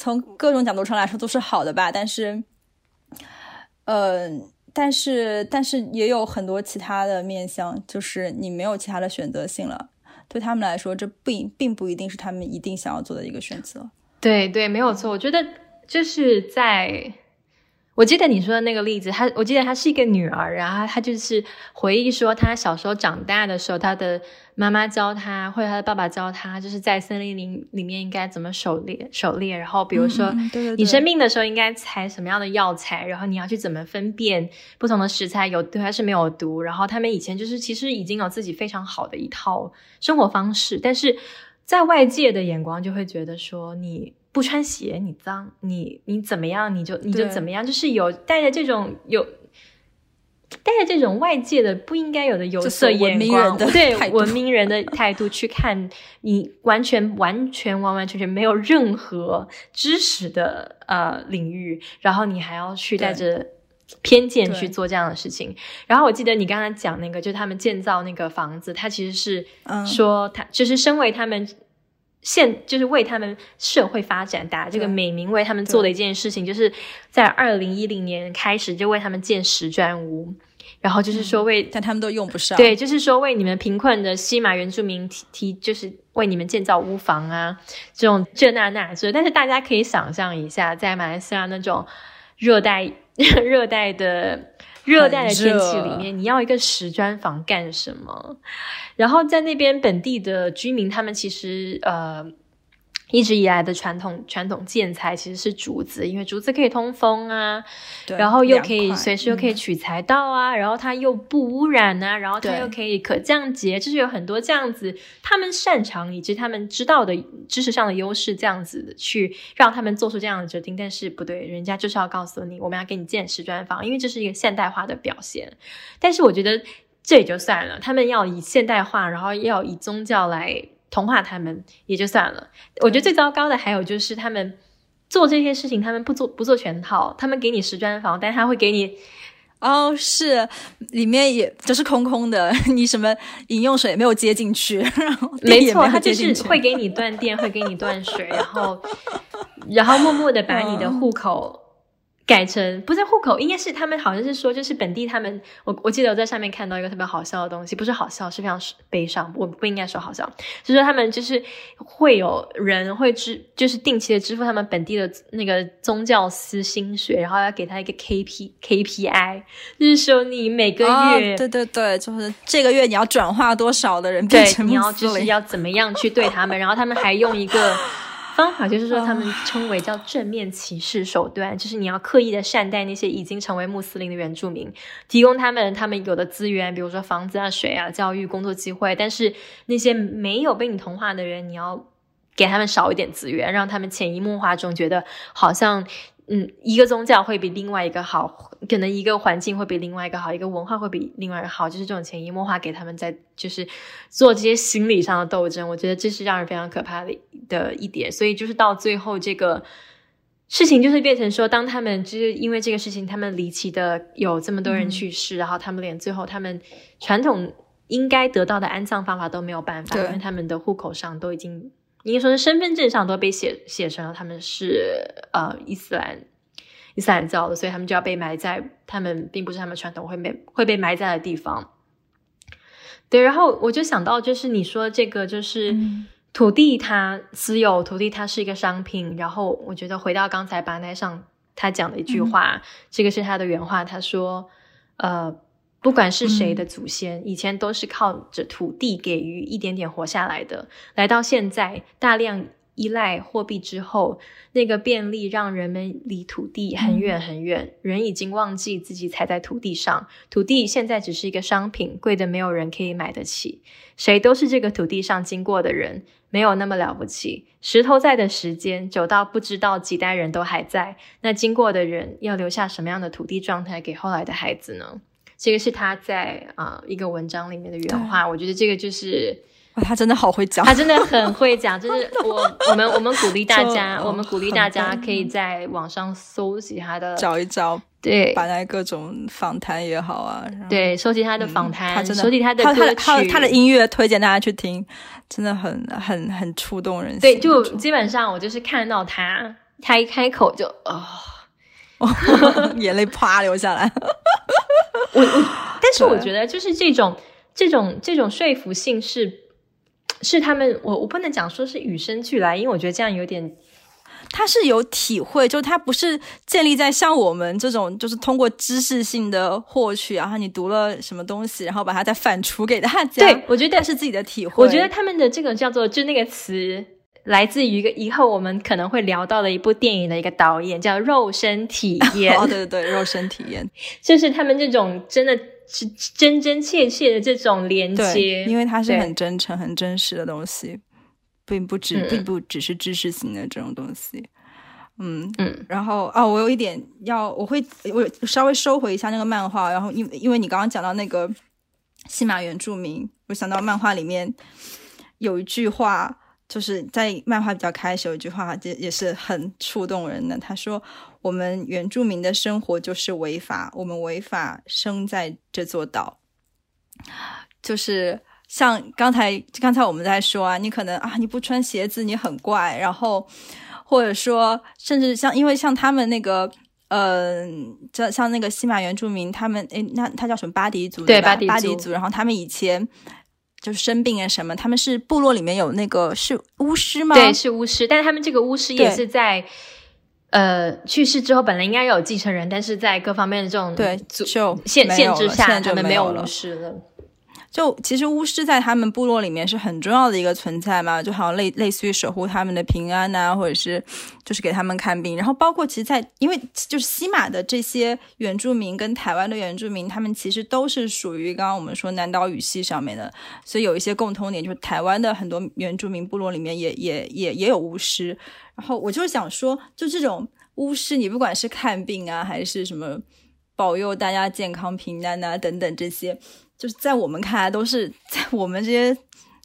从各种角度上来说都是好的吧，但是，呃，但是，但是也有很多其他的面向，就是你没有其他的选择性了。对他们来说，这不并并不一定是他们一定想要做的一个选择。对对，没有错。我觉得就是在。我记得你说的那个例子，她我记得她是一个女儿，然后她就是回忆说，她小时候长大的时候，她的妈妈教她，或者她的爸爸教她，就是在森林里里面应该怎么狩猎，狩猎。然后比如说，你生病的时候应该采什么样的药材，然后你要去怎么分辨不同的食材有毒还是没有毒。然后他们以前就是其实已经有自己非常好的一套生活方式，但是在外界的眼光就会觉得说你。不穿鞋，你脏，你你怎么样，你就你就怎么样，就是有带着这种有带着这种外界的不应该有的有色眼光，对文明人的态度去看你，完全完全完完全全没有任何知识的呃领域，然后你还要去带着偏见去做这样的事情。然后我记得你刚才讲那个，就他们建造那个房子，他其实是说他就是身为他们。现就是为他们社会发展打这个美名，为他们做的一件事情，就是在二零一零年开始就为他们建石砖屋，然后就是说为，但他们都用不上。对，就是说为你们贫困的西马原住民提提，就是为你们建造屋房啊，这种这那那这。但是大家可以想象一下，在马来西亚那种热带 热带的。热带的天气里面，你要一个石砖房干什么？然后在那边本地的居民，他们其实呃。一直以来的传统传统建材其实是竹子，因为竹子可以通风啊，然后又可以随时又可以取材到啊，然后它又不污染啊，然后它又可以可降解，就是有很多这样子他们擅长以及他们知道的知识上的优势，这样子去让他们做出这样的决定。但是不对，人家就是要告诉你，我们要给你建石砖房，因为这是一个现代化的表现。但是我觉得这也就算了，他们要以现代化，然后要以宗教来。同化他们也就算了，我觉得最糟糕的还有就是他们做这些事情，他们不做不做全套，他们给你十砖房，但他会给你哦，是里面也就是空空的，你什么饮用水也没有接进去，然后没错，他就是会给你断电，会给你断水，然后然后默默的把你的户口。改成不是户口，应该是他们好像是说，就是本地他们，我我记得我在上面看到一个特别好笑的东西，不是好笑，是非常悲伤。我不应该说好笑，就说他们就是会有人会支，就是定期的支付他们本地的那个宗教司薪水，然后要给他一个 K P K P I，就是说你每个月，对对对，就是这个月你要转化多少的人变成你要就是要怎么样去对他们，然后他们还用一个。方法就是说，他们称为叫正面歧视手段，就是你要刻意的善待那些已经成为穆斯林的原住民，提供他们他们有的资源，比如说房子啊、水啊、教育、工作机会。但是那些没有被你同化的人，你要给他们少一点资源，让他们潜移默化中觉得好像。嗯，一个宗教会比另外一个好，可能一个环境会比另外一个好，一个文化会比另外一个好，就是这种潜移默化给他们在就是做这些心理上的斗争，我觉得这是让人非常可怕的的一点。所以就是到最后这个事情就是变成说，当他们就是因为这个事情，他们离奇的有这么多人去世，然后他们连最后他们传统应该得到的安葬方法都没有办法，因为他们的户口上都已经。应该说是身份证上都被写写成了他们是呃伊斯兰伊斯兰教的，所以他们就要被埋在他们并不是他们传统会被会被埋在的地方。对，然后我就想到就是你说这个就是土地它私有，土地它是一个商品。然后我觉得回到刚才巴奈上他讲的一句话，这个是他的原话，他说呃。不管是谁的祖先，以前都是靠着土地给予一点点活下来的。来到现在，大量依赖货币之后，那个便利让人们离土地很远很远。人已经忘记自己踩在土地上，土地现在只是一个商品，贵的没有人可以买得起。谁都是这个土地上经过的人，没有那么了不起。石头在的时间久到不知道几代人都还在，那经过的人要留下什么样的土地状态给后来的孩子呢？这个是他在啊一个文章里面的原话，我觉得这个就是哇他真的好会讲，他真的很会讲。就是 我我们我们鼓励大家，我们鼓励大家可以在网上搜集他的，找一找，对，把那各种访谈也好啊，对，收集他的访谈，他真的收集他的歌曲，他的音乐推荐大家去听，真的很很很触动人心。对，就基本上我就是看到他，他一开口就啊。眼泪啪流下来，我我，但是我觉得就是这种这种这种说服性是是他们，我我不能讲说是与生俱来，因为我觉得这样有点，他是有体会，就他不是建立在像我们这种，就是通过知识性的获取，然后你读了什么东西，然后把它再反刍给大家。对我觉得是自己的体会。我觉得他们的这个叫做就那个词。来自于一个以后我们可能会聊到的一部电影的一个导演，叫肉身体验。哦，对对对，肉身体验，就是他们这种真的是真真切切的这种连接，因为它是很真诚、很真实的东西，并不只并不只是知识型的这种东西。嗯嗯，然后啊，我有一点要，我会我稍微收回一下那个漫画，然后因因为你刚刚讲到那个西马原住民，我想到漫画里面有一句话。就是在漫画比较开始有一句话，也也是很触动人的。他说：“我们原住民的生活就是违法，我们违法生在这座岛。”就是像刚才刚才我们在说啊，你可能啊你不穿鞋子你很怪，然后或者说甚至像因为像他们那个嗯，像像那个西马原住民，他们诶，那他叫什么巴迪族对吧？巴迪族，然后他们以前。就是生病啊什么，他们是部落里面有那个是巫师吗？对，是巫师，但是他们这个巫师也是在呃去世之后，本来应该有继承人，但是在各方面的这种对就限限制下，他们没有巫师了。就其实巫师在他们部落里面是很重要的一个存在嘛，就好像类类似于守护他们的平安呐，或者是就是给他们看病。然后包括其实，在因为就是西马的这些原住民跟台湾的原住民，他们其实都是属于刚刚我们说南岛语系上面的，所以有一些共通点，就是台湾的很多原住民部落里面也也也也有巫师。然后我就想说，就这种巫师，你不管是看病啊，还是什么保佑大家健康平安啊等等这些。就是在我们看来，都是在我们这些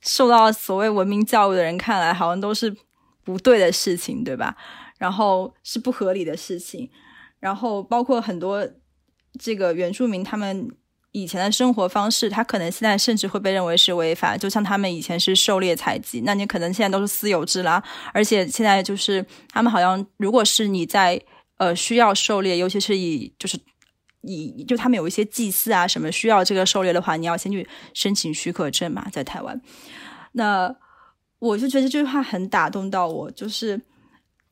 受到所谓文明教育的人看来，好像都是不对的事情，对吧？然后是不合理的事情。然后包括很多这个原住民，他们以前的生活方式，他可能现在甚至会被认为是违法。就像他们以前是狩猎采集，那你可能现在都是私有制啦。而且现在就是他们好像，如果是你在呃需要狩猎，尤其是以就是。你就他们有一些祭祀啊什么需要这个狩猎的话，你要先去申请许可证嘛，在台湾。那我就觉得这句话很打动到我，就是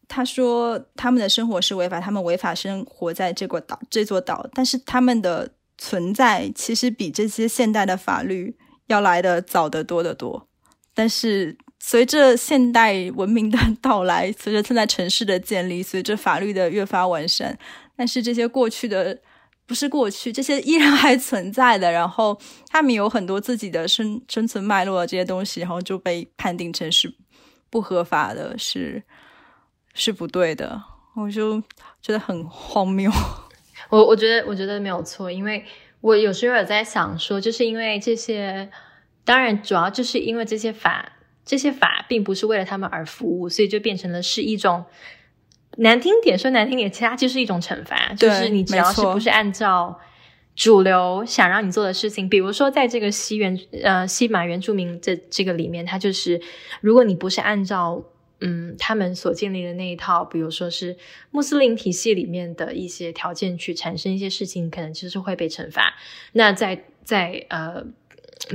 他说他们的生活是违法，他们违法生活在这个岛这座岛，但是他们的存在其实比这些现代的法律要来的早得多得多。但是随着现代文明的 到来，随着现在城市的建立，随着法律的越发完善，但是这些过去的不是过去，这些依然还存在的。然后他们有很多自己的生生存脉络的这些东西，然后就被判定成是不合法的，是是不对的。我就觉得很荒谬。我我觉得我觉得没有错，因为我有时候有在想说，就是因为这些，当然主要就是因为这些法。这些法并不是为了他们而服务，所以就变成了是一种难听点说难听点，其他就是一种惩罚。就是你只要是不是按照主流想让你做的事情，比如说在这个西原呃西马原住民这这个里面，它就是如果你不是按照嗯他们所建立的那一套，比如说是穆斯林体系里面的一些条件去产生一些事情，可能就是会被惩罚。那在在呃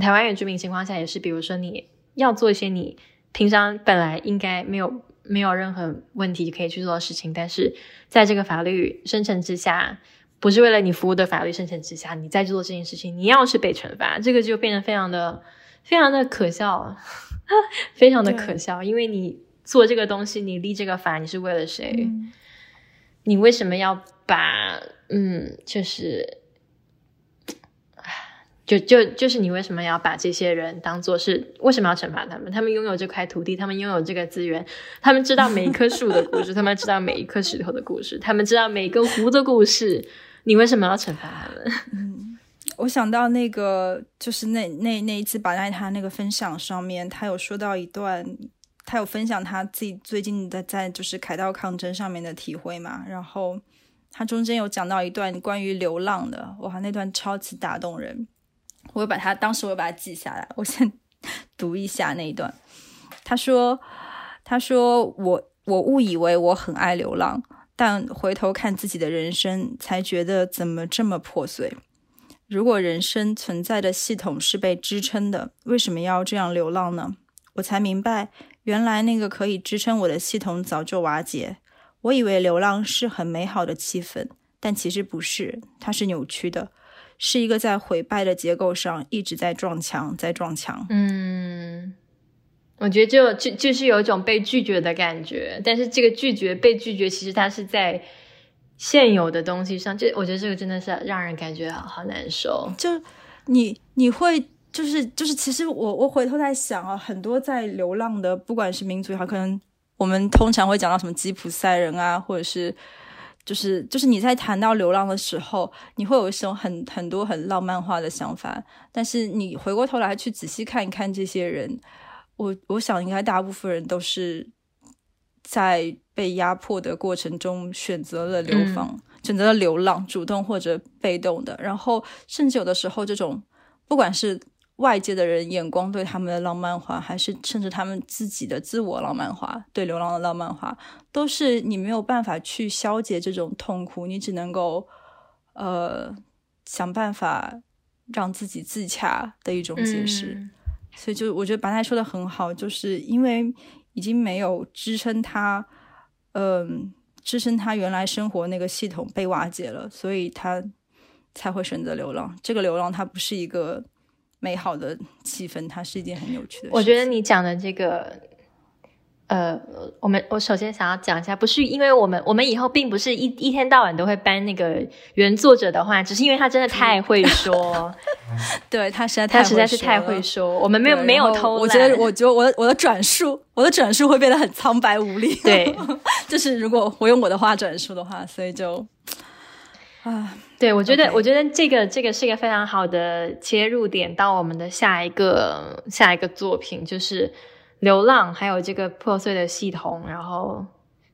台湾原住民情况下也是，比如说你。要做一些你平常本来应该没有没有任何问题可以去做的事情，但是在这个法律生成之下，不是为了你服务的法律生成之下，你再去做这件事情，你要是被惩罚，这个就变得非常的非常的可笑，非常的可笑，因为你做这个东西，你立这个法，你是为了谁？你为什么要把嗯，就是。就就就是你为什么要把这些人当做是为什么要惩罚他们？他们拥有这块土地，他们拥有这个资源，他们知道每一棵树的故事，他们知道每一颗石头的故事，他们知道每个湖的故事。你为什么要惩罚他们？嗯，我想到那个就是那那那一次把在他那个分享上面，他有说到一段，他有分享他自己最近的在就是凯道抗争上面的体会嘛。然后他中间有讲到一段关于流浪的，哇，那段超级打动人。我把它当时我把它记下来，我先 读一下那一段。他说：“他说我我误以为我很爱流浪，但回头看自己的人生，才觉得怎么这么破碎。如果人生存在的系统是被支撑的，为什么要这样流浪呢？我才明白，原来那个可以支撑我的系统早就瓦解。我以为流浪是很美好的气氛，但其实不是，它是扭曲的。”是一个在毁败的结构上一直在撞墙，在撞墙。嗯，我觉得就就就是有一种被拒绝的感觉，但是这个拒绝被拒绝，其实它是在现有的东西上。这我觉得这个真的是让人感觉好难受。就你你会就是就是，其实我我回头在想啊，很多在流浪的，不管是民族也好，可能我们通常会讲到什么吉普赛人啊，或者是。就是就是你在谈到流浪的时候，你会有一种很很多很浪漫化的想法，但是你回过头来去仔细看一看这些人，我我想应该大部分人都是在被压迫的过程中选择了流放，选择了流浪，主动或者被动的，然后甚至有的时候这种不管是。外界的人眼光对他们的浪漫化，还是甚至他们自己的自我浪漫化，对流浪的浪漫化，都是你没有办法去消解这种痛苦，你只能够呃想办法让自己自洽的一种解释。所以，就我觉得白太说的很好，就是因为已经没有支撑他，嗯，支撑他原来生活那个系统被瓦解了，所以他才会选择流浪。这个流浪，它不是一个。美好的气氛，它是一件很有趣的。我觉得你讲的这个，呃，我们我首先想要讲一下，不是因为我们我们以后并不是一一天到晚都会搬那个原作者的话，只是因为他真的太会说，对他实在他实在是太会说，我们没有没有偷懒。我觉得，我觉得我的我的转述，我的转述会变得很苍白无力。对，就是如果我用我的话转述的话，所以就啊。对，我觉得，我觉得这个这个是一个非常好的切入点，到我们的下一个下一个作品，就是流浪，还有这个破碎的系统，然后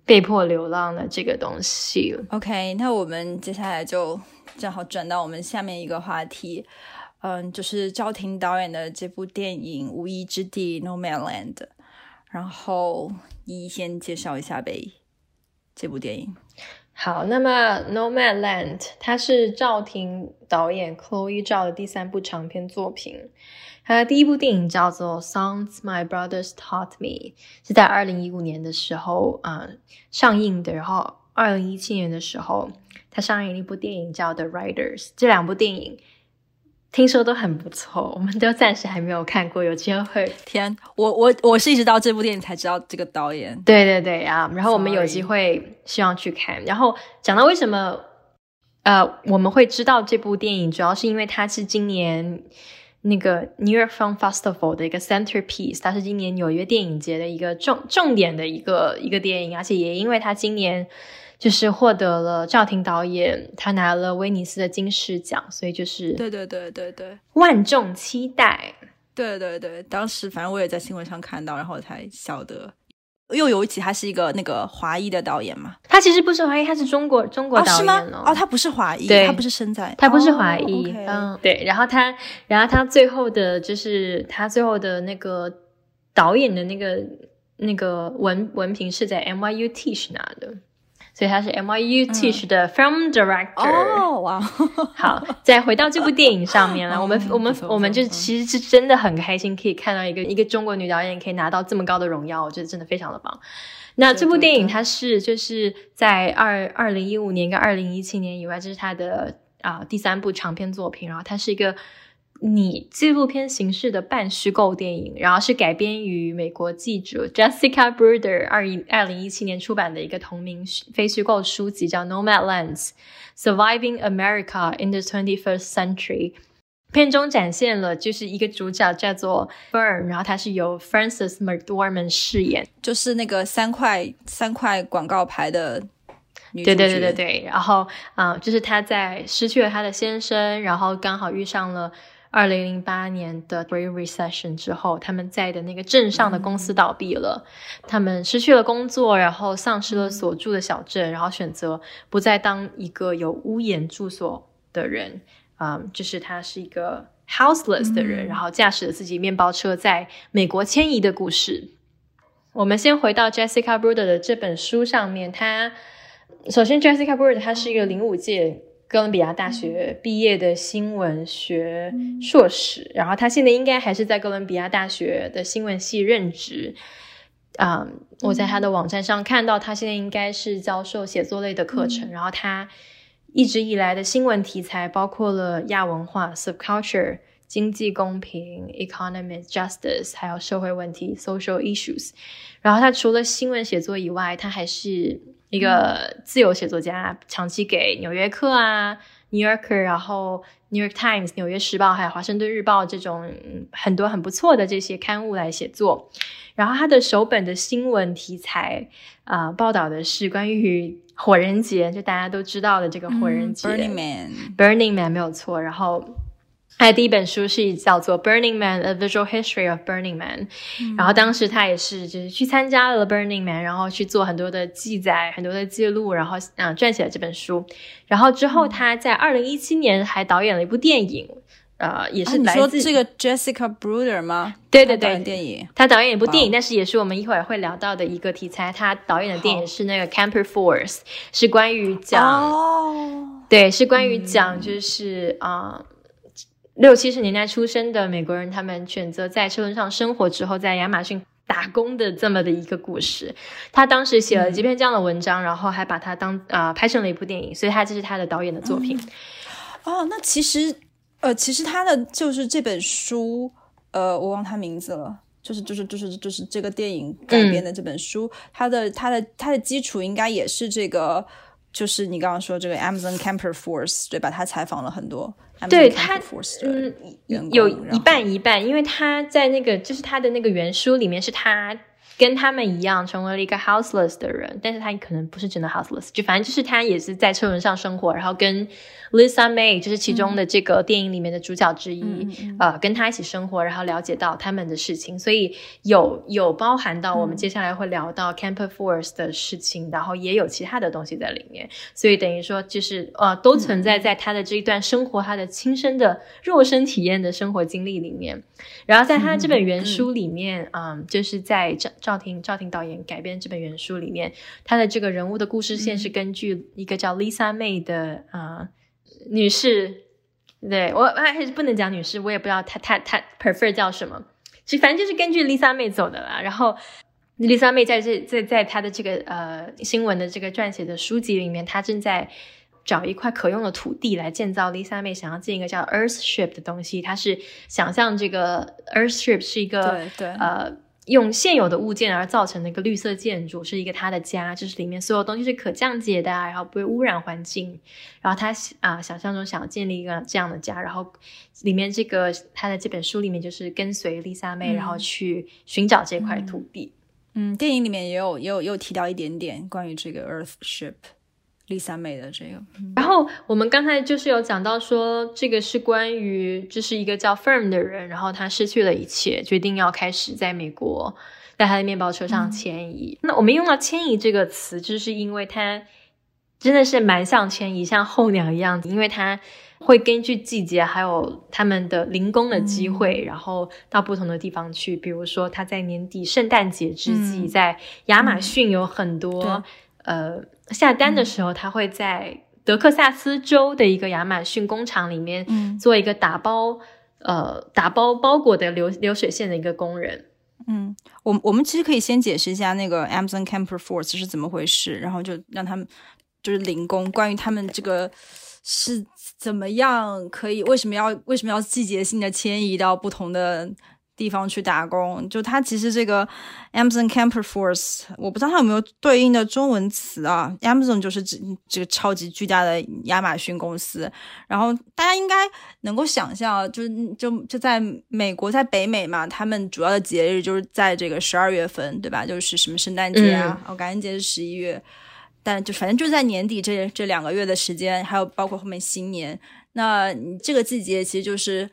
被迫流浪的这个东西。OK，那我们接下来就正好转到我们下面一个话题，嗯，就是赵婷导演的这部电影《无依之地》（No Man Land）。然后一先介绍一下呗，这部电影。好，那么《Nomadland》它是赵婷导演 Chloe 赵的第三部长篇作品。他的第一部电影叫做《Songs My Brothers Taught Me》，是在二零一五年的时候啊上映的。然后二零一七年的时候，他上映了一部电影叫《The Writers》。这两部电影听说都很不错，我们都暂时还没有看过，有机会。天，我我我是一直到这部电影才知道这个导演。对对对啊，然后我们有机会希望去看。然后讲到为什么呃我们会知道这部电影，主要是因为它是今年那个 New York Film Festival 的一个 centerpiece，它是今年纽约电影节的一个重重点的一个一个电影，而且也因为它今年。就是获得了赵婷导演，他拿了威尼斯的金狮奖，所以就是对对对对对，万众期待。对对对，当时反正我也在新闻上看到，然后才晓得，又有一集他是一个那个华裔的导演嘛。他其实不是华裔，他是中国中国导演哦。哦，他不是华裔，他不是生在，他不是华裔。嗯，对。然后他，然后他最后的就是他最后的那个导演的那个那个文文凭是在 NYU Tisch 拿的。所以他是 MYU Teach 的 Film Director。哦，哇！好，再回到这部电影上面了。我们我们我们就其实是真的很开心，可以看到一个一个中国女导演可以拿到这么高的荣耀，我觉得真的非常的棒。那这部电影它是就是在二二零一五年跟二零一七年以外，这是他的啊第三部长篇作品，然后它是一个。你纪录片形式的半虚构电影，然后是改编于美国记者 Jessica Bruder 二一二零一七年出版的一个同名非虚构书籍，叫《Nomadlands: Surviving America in the Twenty First Century》。片中展现了就是一个主角叫做 Fern，然后他是由 Francis McDormand 饰演，就是那个三块三块广告牌的女对对对对对。然后啊，就是她在失去了她的先生，然后刚好遇上了。二零零八年的 Great Recession 之后，他们在的那个镇上的公司倒闭了，他们失去了工作，然后丧失了所住的小镇，然后选择不再当一个有屋檐住所的人，嗯，就是他是一个 houseless 的人，然后驾驶了自己面包车在美国迁移的故事。我们先回到 Jessica Bruder 的这本书上面，他首先 Jessica Bruder 他是一个零五届。哥伦比亚大学毕业的新闻学硕士，然后他现在应该还是在哥伦比亚大学的新闻系任职。啊，我在他的网站上看到他现在应该是教授写作类的课程。然后他一直以来的新闻题材包括了亚文化 （subculture）、经济公平 （economic justice） 还有社会问题 （social issues）。然后他除了新闻写作以外，他还是。一个自由写作家，长期给《纽约客》啊，《New Yorker》，然后《New York Times》、《纽约时报》还有《华盛顿日报》这种很多很不错的这些刊物来写作。然后他的首本的新闻题材啊，报道的是关于火人节，就大家都知道的这个火人节，Burning Man，Burning Man 没有错。然后。他的第一本书是叫做《Burning Man: A Visual History of Burning Man》，然后当时他也是就是去参加了 Burning Man，然后去做很多的记载、很多的记录，然后啊撰写了这本书。然后之后他在二零一七年还导演了一部电影，呃，也是来自这个 Jessica Bruder 吗？对对对，电影他导演一部电影，但是也是我们一会儿会聊到的一个题材。他导演的电影是那个《Camper Force》，是关于讲，对，是关于讲就是啊。六七十年代出生的美国人，他们选择在车轮上生活之后，在亚马逊打工的这么的一个故事。他当时写了几篇这样的文章，然后还把它当啊拍成了一部电影，所以他这是他的导演的作品。哦，那其实呃，其实他的就是这本书，呃，我忘他名字了，就是就是就是就是这个电影改编的这本书，它的它的它的基础应该也是这个。就是你刚刚说这个 Amazon Camper Force 对吧？他采访了很多，对他嗯有一半一半，因为他在那个就是他的那个原书里面是他。跟他们一样成为了一个 houseless 的人，但是他可能不是真的 houseless，就反正就是他也是在车轮上生活，然后跟 Lisa May 就是其中的这个电影里面的主角之一，呃，跟他一起生活，然后了解到他们的事情，所以有有包含到我们接下来会聊到 Camper Force 的事情，然后也有其他的东西在里面，所以等于说就是呃，都存在在他的这一段生活，他的亲身的肉身体验的生活经历里面，然后在他这本原书里面，嗯，就是在这。赵婷，赵婷导演改编这本原书里面，他的这个人物的故事线是根据一个叫 Lisa May 的啊女士，对我还是不能讲女士，我也不知道她她她 prefer 叫什么，其实反正就是根据 Lisa May 走的啦。然后 Lisa May 在这在在她的这个呃新闻的这个撰写的书籍里面，她正在找一块可用的土地来建造 Lisa 妹想要建一个叫 Earthship 的东西。她是想象这个 Earthship 是一个对对呃。用现有的物件而造成的一个绿色建筑，是一个他的家，就是里面所有东西是可降解的，然后不会污染环境。然后他啊，想象中想要建立一个这样的家，然后里面这个他的这本书里面就是跟随丽莎妹，然后去寻找这块土地。嗯，电影里面也有也有也有提到一点点关于这个 Earthship。Lisa 妹的这个，然后我们刚才就是有讲到说，这个是关于这是一个叫 Firm 的人，然后他失去了一切，决定要开始在美国在他的面包车上迁移。那我们用到迁移这个词，就是因为他真的是蛮像迁移，像候鸟一样，因为他会根据季节还有他们的零工的机会，然后到不同的地方去。比如说他在年底圣诞节之际，在亚马逊有很多呃。下单的时候，他会在德克萨斯州的一个亚马逊工厂里面做一个打包，呃，打包包裹的流流水线的一个工人。嗯，我我们其实可以先解释一下那个 Amazon Camper Force 是怎么回事，然后就让他们就是零工，关于他们这个是怎么样可以为什么要为什么要季节性的迁移到不同的。地方去打工，就它其实这个 Amazon Camper Force，我不知道它有没有对应的中文词啊。Amazon 就是指这个超级巨大的亚马逊公司，然后大家应该能够想象，就就就在美国，在北美嘛，他们主要的节日就是在这个十二月份，对吧？就是什么圣诞节啊，哦，感恩节是十一月，但就反正就在年底这这两个月的时间，还有包括后面新年，那这个季节其实就是。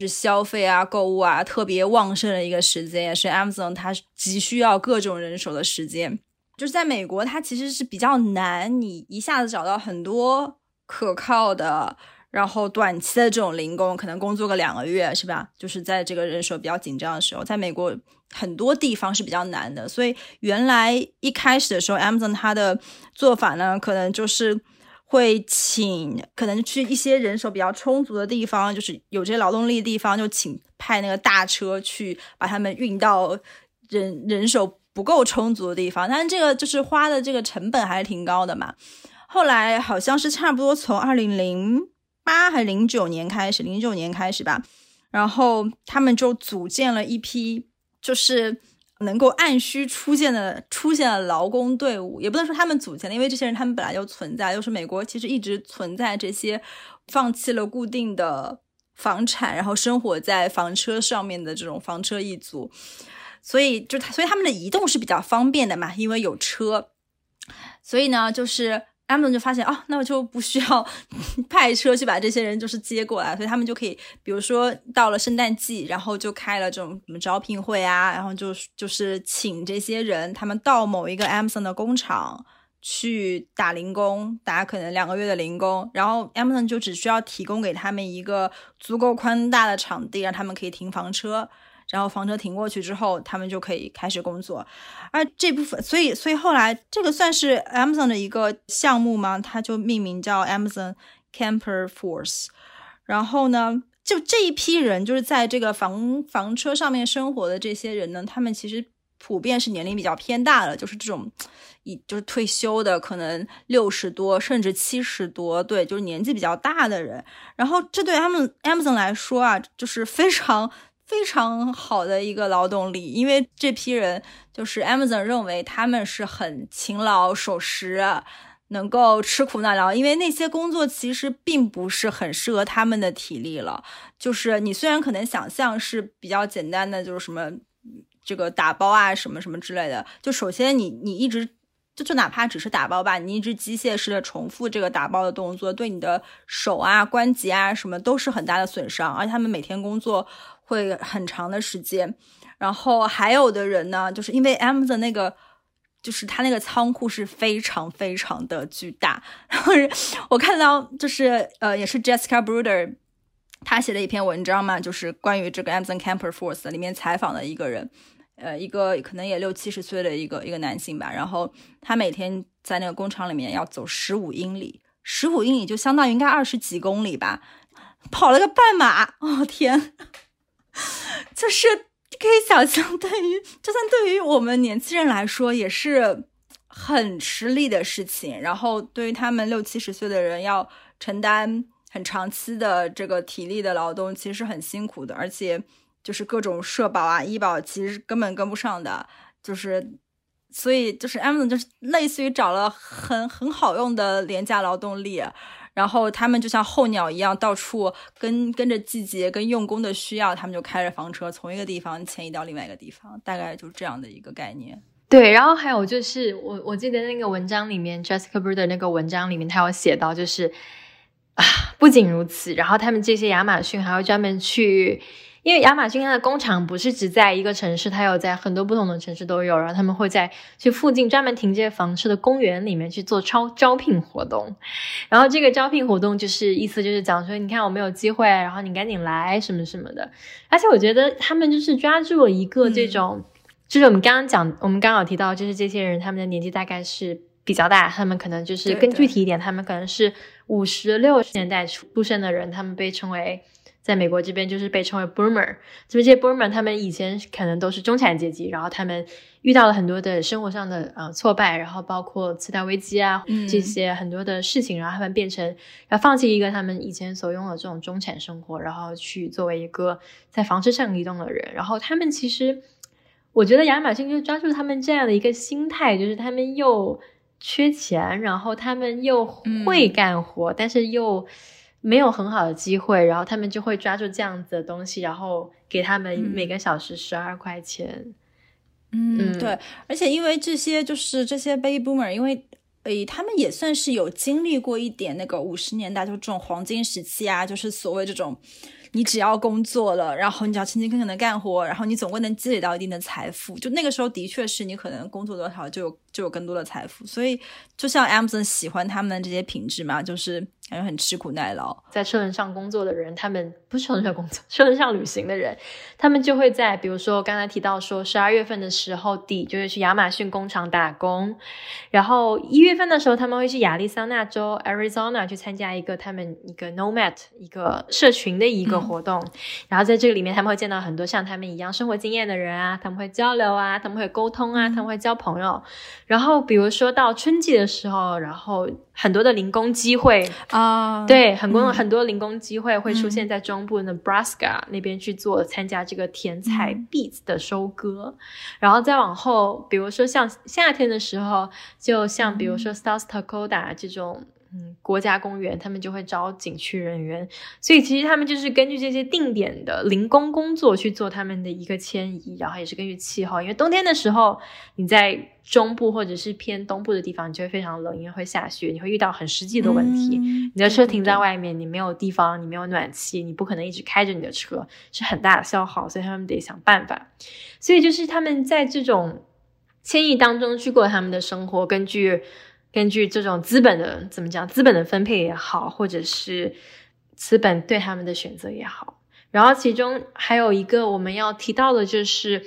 是消费啊、购物啊特别旺盛的一个时间，也是 Amazon 它急需要各种人手的时间。就是在美国，它其实是比较难，你一下子找到很多可靠的，然后短期的这种零工，可能工作个两个月，是吧？就是在这个人手比较紧张的时候，在美国很多地方是比较难的。所以原来一开始的时候，Amazon 它的做法呢，可能就是。会请可能去一些人手比较充足的地方，就是有这些劳动力的地方，就请派那个大车去把他们运到人人手不够充足的地方。但是这个就是花的这个成本还是挺高的嘛。后来好像是差不多从二零零八还是零九年开始，零九年开始吧，然后他们就组建了一批就是。能够按需出现的出现的劳工队伍，也不能说他们组建的，因为这些人他们本来就存在。就是美国其实一直存在这些放弃了固定的房产，然后生活在房车上面的这种房车一族，所以就他，所以他们的移动是比较方便的嘛，因为有车，所以呢，就是。Amazon 就发现哦，那我就不需要 派车去把这些人就是接过来，所以他们就可以，比如说到了圣诞季，然后就开了这种什么招聘会啊，然后就就是请这些人，他们到某一个 Amazon 的工厂去打零工，打可能两个月的零工，然后 Amazon 就只需要提供给他们一个足够宽大的场地，让他们可以停房车。然后房车停过去之后，他们就可以开始工作。而这部分，所以所以后来这个算是 Amazon 的一个项目吗？它就命名叫 Amazon Camper Force。然后呢，就这一批人，就是在这个房房车上面生活的这些人呢，他们其实普遍是年龄比较偏大的，就是这种一就是退休的，可能六十多甚至七十多，对，就是年纪比较大的人。然后这对他们 Amazon 来说啊，就是非常。非常好的一个劳动力，因为这批人就是 Amazon 认为他们是很勤劳守时，能够吃苦耐劳。因为那些工作其实并不是很适合他们的体力了。就是你虽然可能想象是比较简单的，就是什么这个打包啊，什么什么之类的。就首先你你一直就就哪怕只是打包吧，你一直机械式的重复这个打包的动作，对你的手啊、关节啊什么都是很大的损伤。而且他们每天工作。会很长的时间，然后还有的人呢，就是因为 Amazon 那个，就是他那个仓库是非常非常的巨大。然后我看到就是呃，也是 Jessica Bruder 他写的一篇文章嘛，就是关于这个 Amazon Camper Force 里面采访的一个人，呃，一个可能也六七十岁的一个一个男性吧。然后他每天在那个工厂里面要走十五英里，十五英里就相当于应该二十几公里吧，跑了个半马。哦天！就是可以想象，对于就算对于我们年轻人来说，也是很吃力的事情，然后对于他们六七十岁的人要承担很长期的这个体力的劳动，其实是很辛苦的，而且就是各种社保啊、医保其实根本跟不上的，就是所以就是 Amazon 就是类似于找了很很好用的廉价劳动力，然后他们就像候鸟一样，到处跟跟着季节跟用工的需要，他们就开着房车从一个地方迁移到另外一个地方，大概就是这样的一个概念。对，然后还有就是我我记得那个文章里面，Jessica b r d e r 那个文章里面，他有写到，就是啊，不仅如此，然后他们这些亚马逊还会专门去，因为亚马逊它的工厂不是只在一个城市，它有在很多不同的城市都有，然后他们会在去附近专门停这些房车的公园里面去做招招聘活动，然后这个招聘活动就是意思就是讲说，你看我没有机会，然后你赶紧来什么什么的，而且我觉得他们就是抓住了一个这种。就是我们刚刚讲，我们刚好提到，就是这些人他们的年纪大概是比较大，他们可能就是更具体一点，他们可能是五十六十年代出生的人，他们被称为在美国这边就是被称为 boomer，这些 boomer 他们以前可能都是中产阶级，然后他们遇到了很多的生活上的呃挫败，然后包括次贷危机啊这些很多的事情，然后他们变成要放弃一个他们以前所拥有这种中产生活，然后去作为一个在房车上移动的人，然后他们其实。我觉得亚马逊就抓住他们这样的一个心态，就是他们又缺钱，然后他们又会干活，但是又没有很好的机会，然后他们就会抓住这样子的东西，然后给他们每个小时十二块钱。嗯，对，而且因为这些就是这些 baby boomer，因为诶，他们也算是有经历过一点那个五十年代就这种黄金时期啊，就是所谓这种。你只要工作了，然后你只要勤勤恳恳的干活，然后你总会能积累到一定的财富。就那个时候，的确是你可能工作多少就有就有更多的财富。所以，就像 Amazon 喜欢他们的这些品质嘛，就是。感觉很吃苦耐劳，在车轮上工作的人，他们不是车轮上工作，车轮上旅行的人，他们就会在，比如说刚才提到说，十二月份的时候底就会去亚马逊工厂打工，然后一月份的时候，他们会去亚利桑那州 Arizona 去参加一个他们一个 Nomad 一个社群的一个活动，然后在这个里面，他们会见到很多像他们一样生活经验的人啊，他们会交流啊，他们会沟通啊，他们会交朋友，然后比如说到春季的时候，然后。很多的零工机会啊，对，很多很多零工机会会出现在中部 Nebraska 那边去做参加这个甜菜 beets 的收割，然后再往后，比如说像夏天的时候，就像比如说 South Dakota 这种。嗯，国家公园他们就会招景区人员，所以其实他们就是根据这些定点的零工工作去做他们的一个迁移，然后也是根据气候，因为冬天的时候你在中部或者是偏东部的地方，你就会非常冷，因为会下雪，你会遇到很实际的问题。你的车停在外面，你没有地方，你没有暖气，你不可能一直开着你的车，是很大的消耗，所以他们得想办法。所以就是他们在这种迁移当中去过他们的生活，根据。根据这种资本的怎么讲，资本的分配也好，或者是资本对他们的选择也好，然后其中还有一个我们要提到的，就是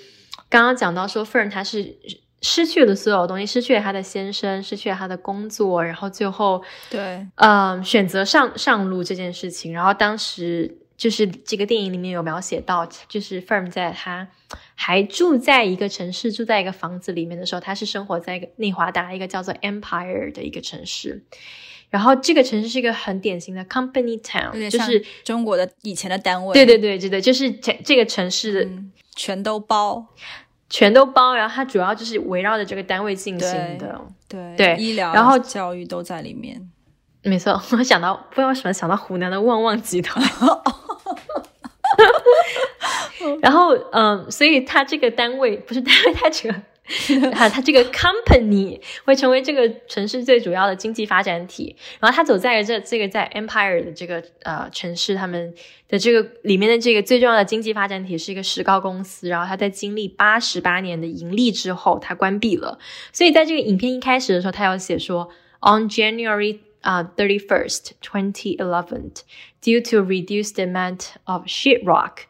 刚刚讲到说，Fern 他是失去了所有东西，失去了他的先生，失去了他的工作，然后最后对，嗯，选择上上路这件事情，然后当时。就是这个电影里面有描写到，就是 Fern 在他还住在一个城市，住在一个房子里面的时候，他是生活在一个内华达一个叫做 Empire 的一个城市。然后这个城市是一个很典型的 Company Town，就是中国的以前的单位。对对对对对，就是这这个城市的全都包，全都包。然后它主要就是围绕着这个单位进行的，对对，医疗、然后教育都在里面。没错，我想到不知道为什么想到湖南的旺旺集团。然后，嗯，所以他这个单位不是单位，他这个，他他这个 company 会成为这个城市最主要的经济发展体。然后他走在这这个在 Empire 的这个呃城市，他们的这个里面的这个最重要的经济发展体是一个石膏公司。然后他在经历八十八年的盈利之后，它关闭了。所以在这个影片一开始的时候，他要写说，On January 啊 thirty first twenty eleven due to reduced demand of sheetrock。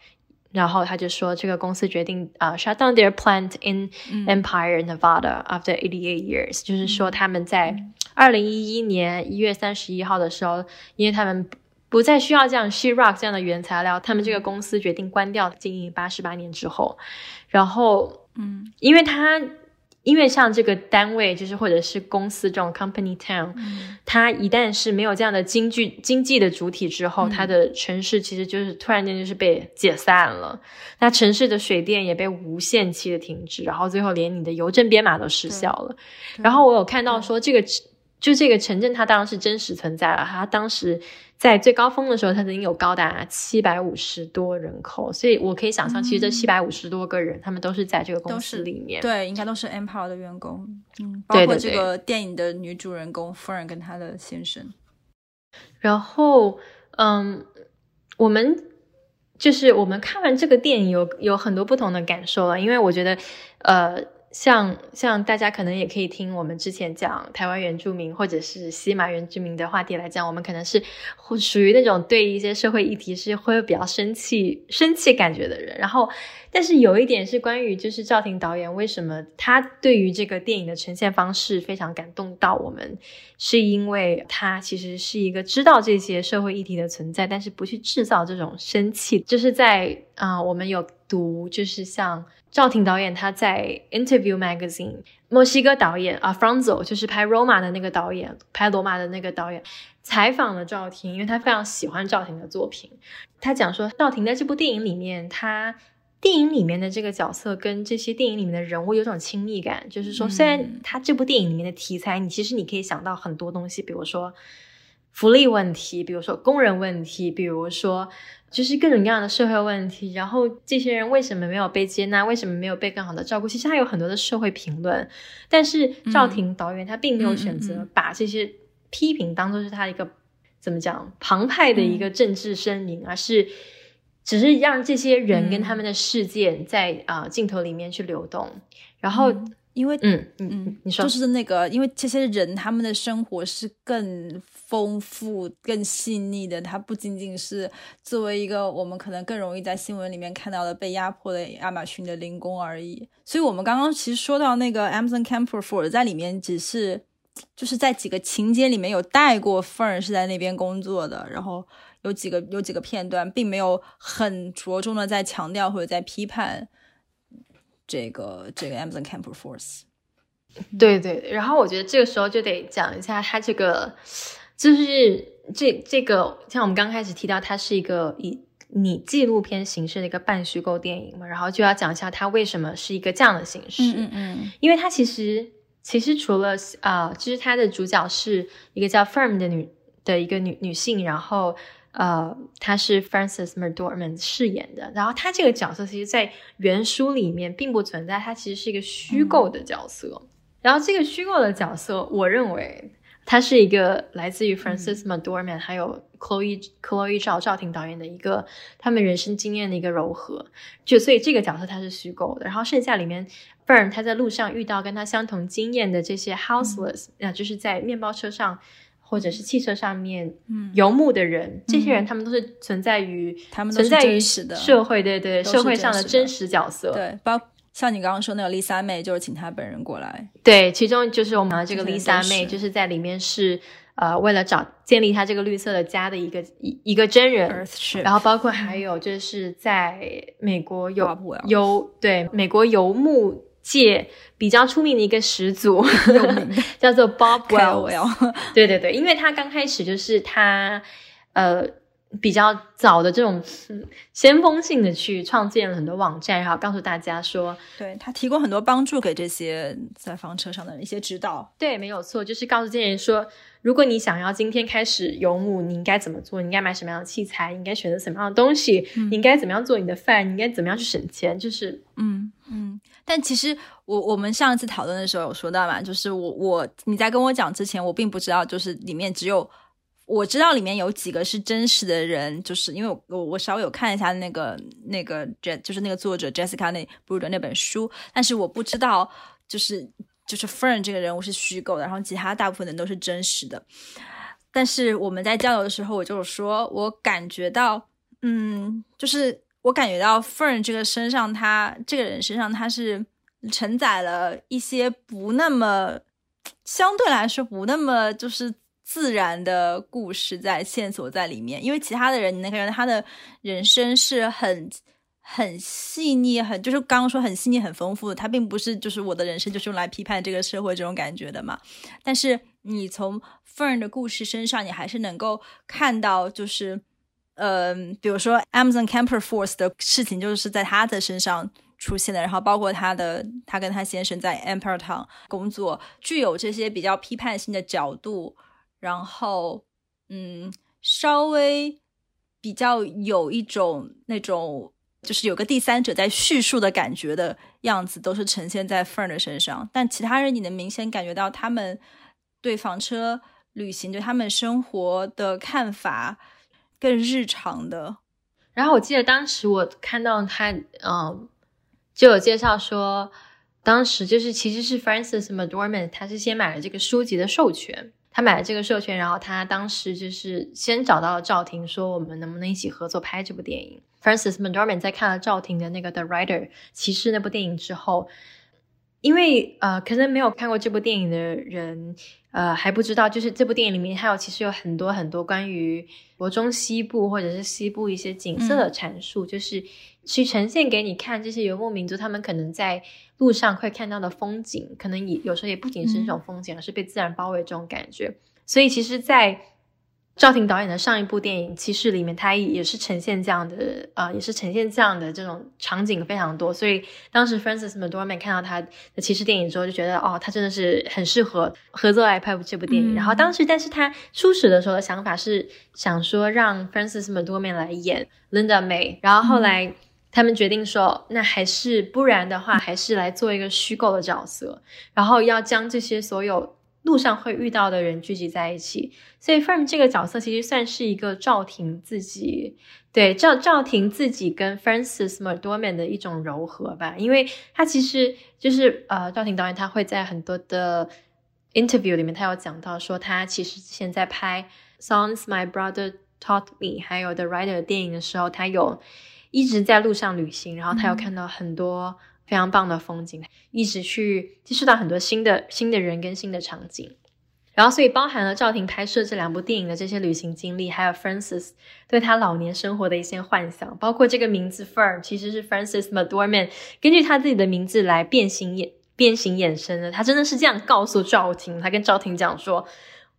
然后他就说，这个公司决定啊，shut down their plant in Empire, Nevada after eighty eight years。就是说，他们在二零一一年一月三十一号的时候，因为他们不再需要这样 sheetrock 这样的原材料，他们这个公司决定关掉经营八十八年之后。然后，嗯，因为他因为像这个单位，就是或者是公司这种 company town，它一旦是没有这样的经济经济的主体之后，它的城市其实就是突然间就是被解散了。那城市的水电也被无限期的停止，然后最后连你的邮政编码都失效了。然后我有看到说，这个就这个城镇它当然是真实存在了，它当时。在最高峰的时候，它曾经有高达七百五十多人口，所以我可以想象，其实这七百五十多个人，他们都是在这个公司里面，对，应该都是 Empire 的员工，嗯，包括这个电影的女主人公 Fern 跟她的先生。然后，嗯，我们就是我们看完这个电影，有有很多不同的感受了，因为我觉得，呃。像像大家可能也可以听我们之前讲台湾原住民或者是西马原住民的话题来讲，我们可能是属于那种对一些社会议题是会比较生气、生气感觉的人。然后，但是有一点是关于就是赵婷导演为什么他对于这个电影的呈现方式非常感动到我们，是因为他其实是一个知道这些社会议题的存在，但是不去制造这种生气。就是在啊，我们有读就是像。赵婷导演他在《Interview Magazine》，墨西哥导演啊，Franzo 就是拍《Roma》的那个导演，拍《罗马》的那个导演，采访了赵婷，因为他非常喜欢赵婷的作品。他讲说，赵婷在这部电影里面，他电影里面的这个角色跟这些电影里面的人物有种亲密感，就是说，虽然他这部电影里面的题材，你其实你可以想到很多东西，比如说福利问题，比如说工人问题，比如说。就是各种各样的社会问题，然后这些人为什么没有被接纳？为什么没有被更好的照顾？其实他有很多的社会评论，但是赵婷导演他并没有选择把这些批评当做是他一个怎么讲澎湃的一个政治声明，而是只是让这些人跟他们的事件在啊镜头里面去流动，然后。因为嗯嗯，你说就是那个，因为这些人他们的生活是更丰富、更细腻的，他不仅仅是作为一个我们可能更容易在新闻里面看到的被压迫的亚马逊的零工而已。所以，我们刚刚其实说到那个 Amazon Camper For 在里面，只是就是在几个情节里面有带过 Fern 是在那边工作的，然后有几个有几个片段，并没有很着重的在强调或者在批判。这个这个 Amazon Camper Force，对对，然后我觉得这个时候就得讲一下它这个，就是这这个像我们刚开始提到，它是一个以你纪录片形式的一个半虚构电影嘛，然后就要讲一下它为什么是一个这样的形式，嗯嗯，因为它其实其实除了啊，就是它的主角是一个叫 Firm 的女的一个女女性，然后。呃，他是 Francis McDormand 饰演的，然后他这个角色其实，在原书里面并不存在，他其实是一个虚构的角色。然后这个虚构的角色，我认为他是一个来自于 Francis McDormand 还有 Chloe Chloe 赵赵婷导演的一个他们人生经验的一个糅合。就所以这个角色他是虚构的。然后剩下里面，Fern 他在路上遇到跟他相同经验的这些 houseless，那就是在面包车上。或者是汽车上面游牧的人，这些人他们都是存在于他们存在于社会，对对，社会上的真实角色。对，包像你刚刚说那个 Lisa 妹，就是请她本人过来。对，其中就是我们的这个 Lisa 妹，就是在里面是呃，为了找建立她这个绿色的家的一个一一个真人。然后包括还有就是在美国游游对美国游牧。界比较出名的一个始祖，叫做 Bob Wells。对对对，因为他刚开始就是他，呃，比较早的这种先锋性的去创建了很多网站，然后告诉大家说，对他提供很多帮助给这些在房车上的一些指导。对，没有错，就是告诉这些人说。如果你想要今天开始游牧，你应该怎么做？你应该买什么样的器材？你应该选择什么样的东西？你应该怎么样做你的饭？你应该怎么样去省钱？就是，嗯嗯。但其实我我们上一次讨论的时候有说到嘛，就是我我你在跟我讲之前，我并不知道，就是里面只有我知道里面有几个是真实的人，就是因为我我稍微有看一下那个那个 J 就是那个作者 Jessica 那不是的那本书，但是我不知道就是。就是 Fern 这个人物是虚构的，然后其他大部分人都是真实的。但是我们在交流的时候，我就说，我感觉到，嗯，就是我感觉到 Fern 这个身上，他这个人身上，他是承载了一些不那么相对来说不那么就是自然的故事在线索在里面。因为其他的人，你能感觉他的人生是很很细腻，很就是刚刚说很细腻、很丰富的。它并不是就是我的人生就是用来批判这个社会这种感觉的嘛。但是你从 Fern 的故事身上，你还是能够看到，就是呃，比如说 Amazon Camper Force 的事情，就是在他的身上出现的。然后包括他的他跟他先生在 Empire Town 工作，具有这些比较批判性的角度。然后嗯，稍微比较有一种那种。就是有个第三者在叙述的感觉的样子，都是呈现在 Fern 的身上。但其他人，你能明显感觉到他们对房车旅行、对他们生活的看法更日常的。然后我记得当时我看到他，嗯，就有介绍说，当时就是其实是 Francis McDormand，他是先买了这个书籍的授权。他买了这个授权，然后他当时就是先找到了赵婷，说我们能不能一起合作拍这部电影。Francis McDormand 在看了赵婷的那个《The Rider》骑士那部电影之后，因为呃，可能没有看过这部电影的人，呃，还不知道，就是这部电影里面还有其实有很多很多关于国中西部或者是西部一些景色的阐述，就是去呈现给你看这些游牧民族他们可能在。路上会看到的风景，可能也有时候也不仅是那种风景，而是被自然包围这种感觉。所以，其实，在赵婷导演的上一部电影《骑士》里面，他也是呈现这样的，呃，也是呈现这样的这种场景非常多。所以，当时 Francis McDormand 看到他的《骑士》电影之后，就觉得哦，他真的是很适合合作来拍这部电影。然后，当时，但是他初始的时候的想法是想说让 Francis McDormand 来演 Linda May，然后后来。他们决定说，那还是不然的话，还是来做一个虚构的角色，然后要将这些所有路上会遇到的人聚集在一起。所以 Firm 这个角色其实算是一个赵婷自己，对赵赵婷自己跟 Francis m c d o r m a n 的一种柔和吧，因为他其实就是呃赵婷导演他会在很多的 interview 里面，他有讲到说，他其实之前在拍 Songs My Brother Taught Me 还有 The Rider 电影的时候，他有。一直在路上旅行，然后他又看到很多非常棒的风景，一直去接触到很多新的新的人跟新的场景，然后所以包含了赵婷拍摄这两部电影的这些旅行经历，还有 Francis 对他老年生活的一些幻想，包括这个名字 Firm 其实是 Francis McDormand 根据他自己的名字来变形衍变形衍生的，他真的是这样告诉赵婷，他跟赵婷讲说。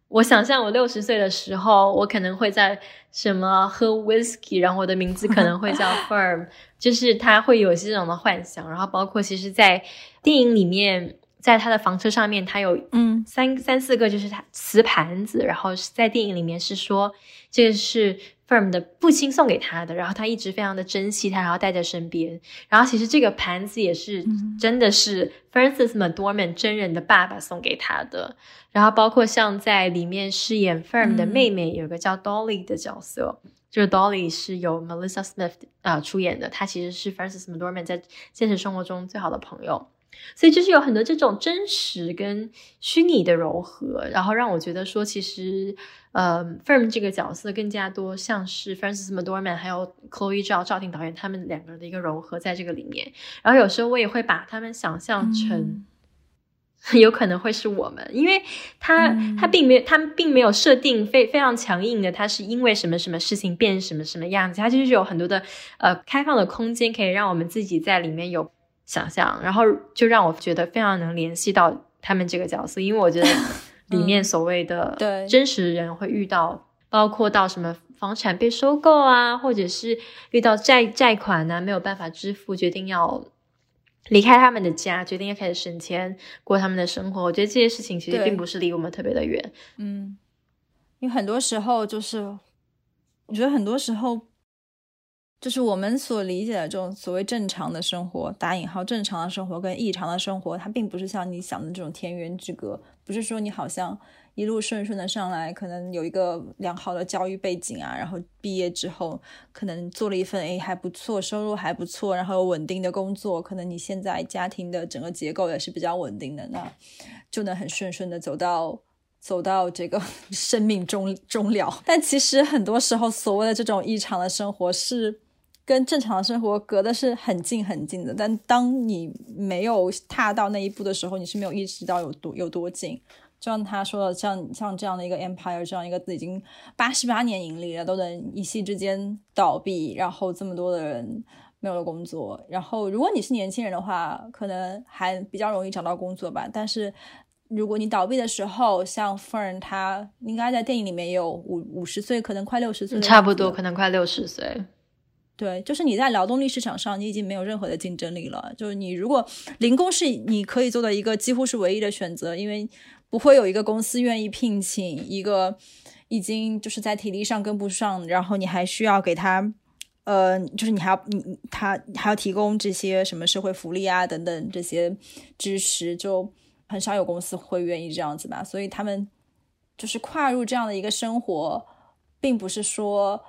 我想象我六十岁的时候，我可能会在什么喝 whisky，然后我的名字可能会叫 Firm，就是他会有这种的幻想。然后包括其实，在电影里面，在他的房车上面，他有嗯三三四个就是他瓷盘子，然后在电影里面是说这个是。Firm 的父亲送给他的，然后他一直非常的珍惜它，然后带在身边。然后其实这个盘子也是真的是 Francis McDormand 真人的爸爸送给他的。然后包括像在里面饰演 Firm 的妹妹，有个叫 Dolly 的角色，就是 Dolly 是由 Melissa Smith 啊出演的，她其实是 Francis McDormand 在现实生活中最好的朋友。所以就是有很多这种真实跟虚拟的柔和，然后让我觉得说，其实，呃，Firm 这个角色更加多像是 Francis McDormand 还有 Chloe Zhao 赵婷导演他们两个人的一个融合在这个里面。然后有时候我也会把他们想象成，有可能会是我们，因为他他并没有他们并没有设定非非常强硬的，他是因为什么什么事情变什么什么样子，他就是有很多的呃开放的空间，可以让我们自己在里面有。想象，然后就让我觉得非常能联系到他们这个角色，因为我觉得里面所谓的真实人会遇到，包括到什么房产被收购啊，或者是遇到债债款呢，没有办法支付，决定要离开他们的家，决定要开始省钱过他们的生活。我觉得这些事情其实并不是离我们特别的远，嗯，因为很多时候就是，我觉得很多时候。就是我们所理解的这种所谓正常的生活，打引号正常的生活跟异常的生活，它并不是像你想的这种天渊之隔。不是说你好像一路顺顺的上来，可能有一个良好的教育背景啊，然后毕业之后可能做了一份诶还不错，收入还不错，然后有稳定的工作，可能你现在家庭的整个结构也是比较稳定的，那就能很顺顺的走到走到这个 生命终终了。但其实很多时候，所谓的这种异常的生活是。跟正常生活隔的是很近很近的，但当你没有踏到那一步的时候，你是没有意识到有多有多近。就像他说的，像像这样的一个 empire，这样一个已经八十八年盈利了，都能一夕之间倒闭，然后这么多的人没有了工作。然后，如果你是年轻人的话，可能还比较容易找到工作吧。但是，如果你倒闭的时候，像 Fern 他应该在电影里面有五五十岁，可能快六十岁，差不多，可能快六十岁。对，就是你在劳动力市场上，你已经没有任何的竞争力了。就是你如果零工是你可以做的一个几乎是唯一的选择，因为不会有一个公司愿意聘请一个已经就是在体力上跟不上，然后你还需要给他，呃，就是你还要你他还要提供这些什么社会福利啊等等这些支持，就很少有公司会愿意这样子吧。所以他们就是跨入这样的一个生活，并不是说。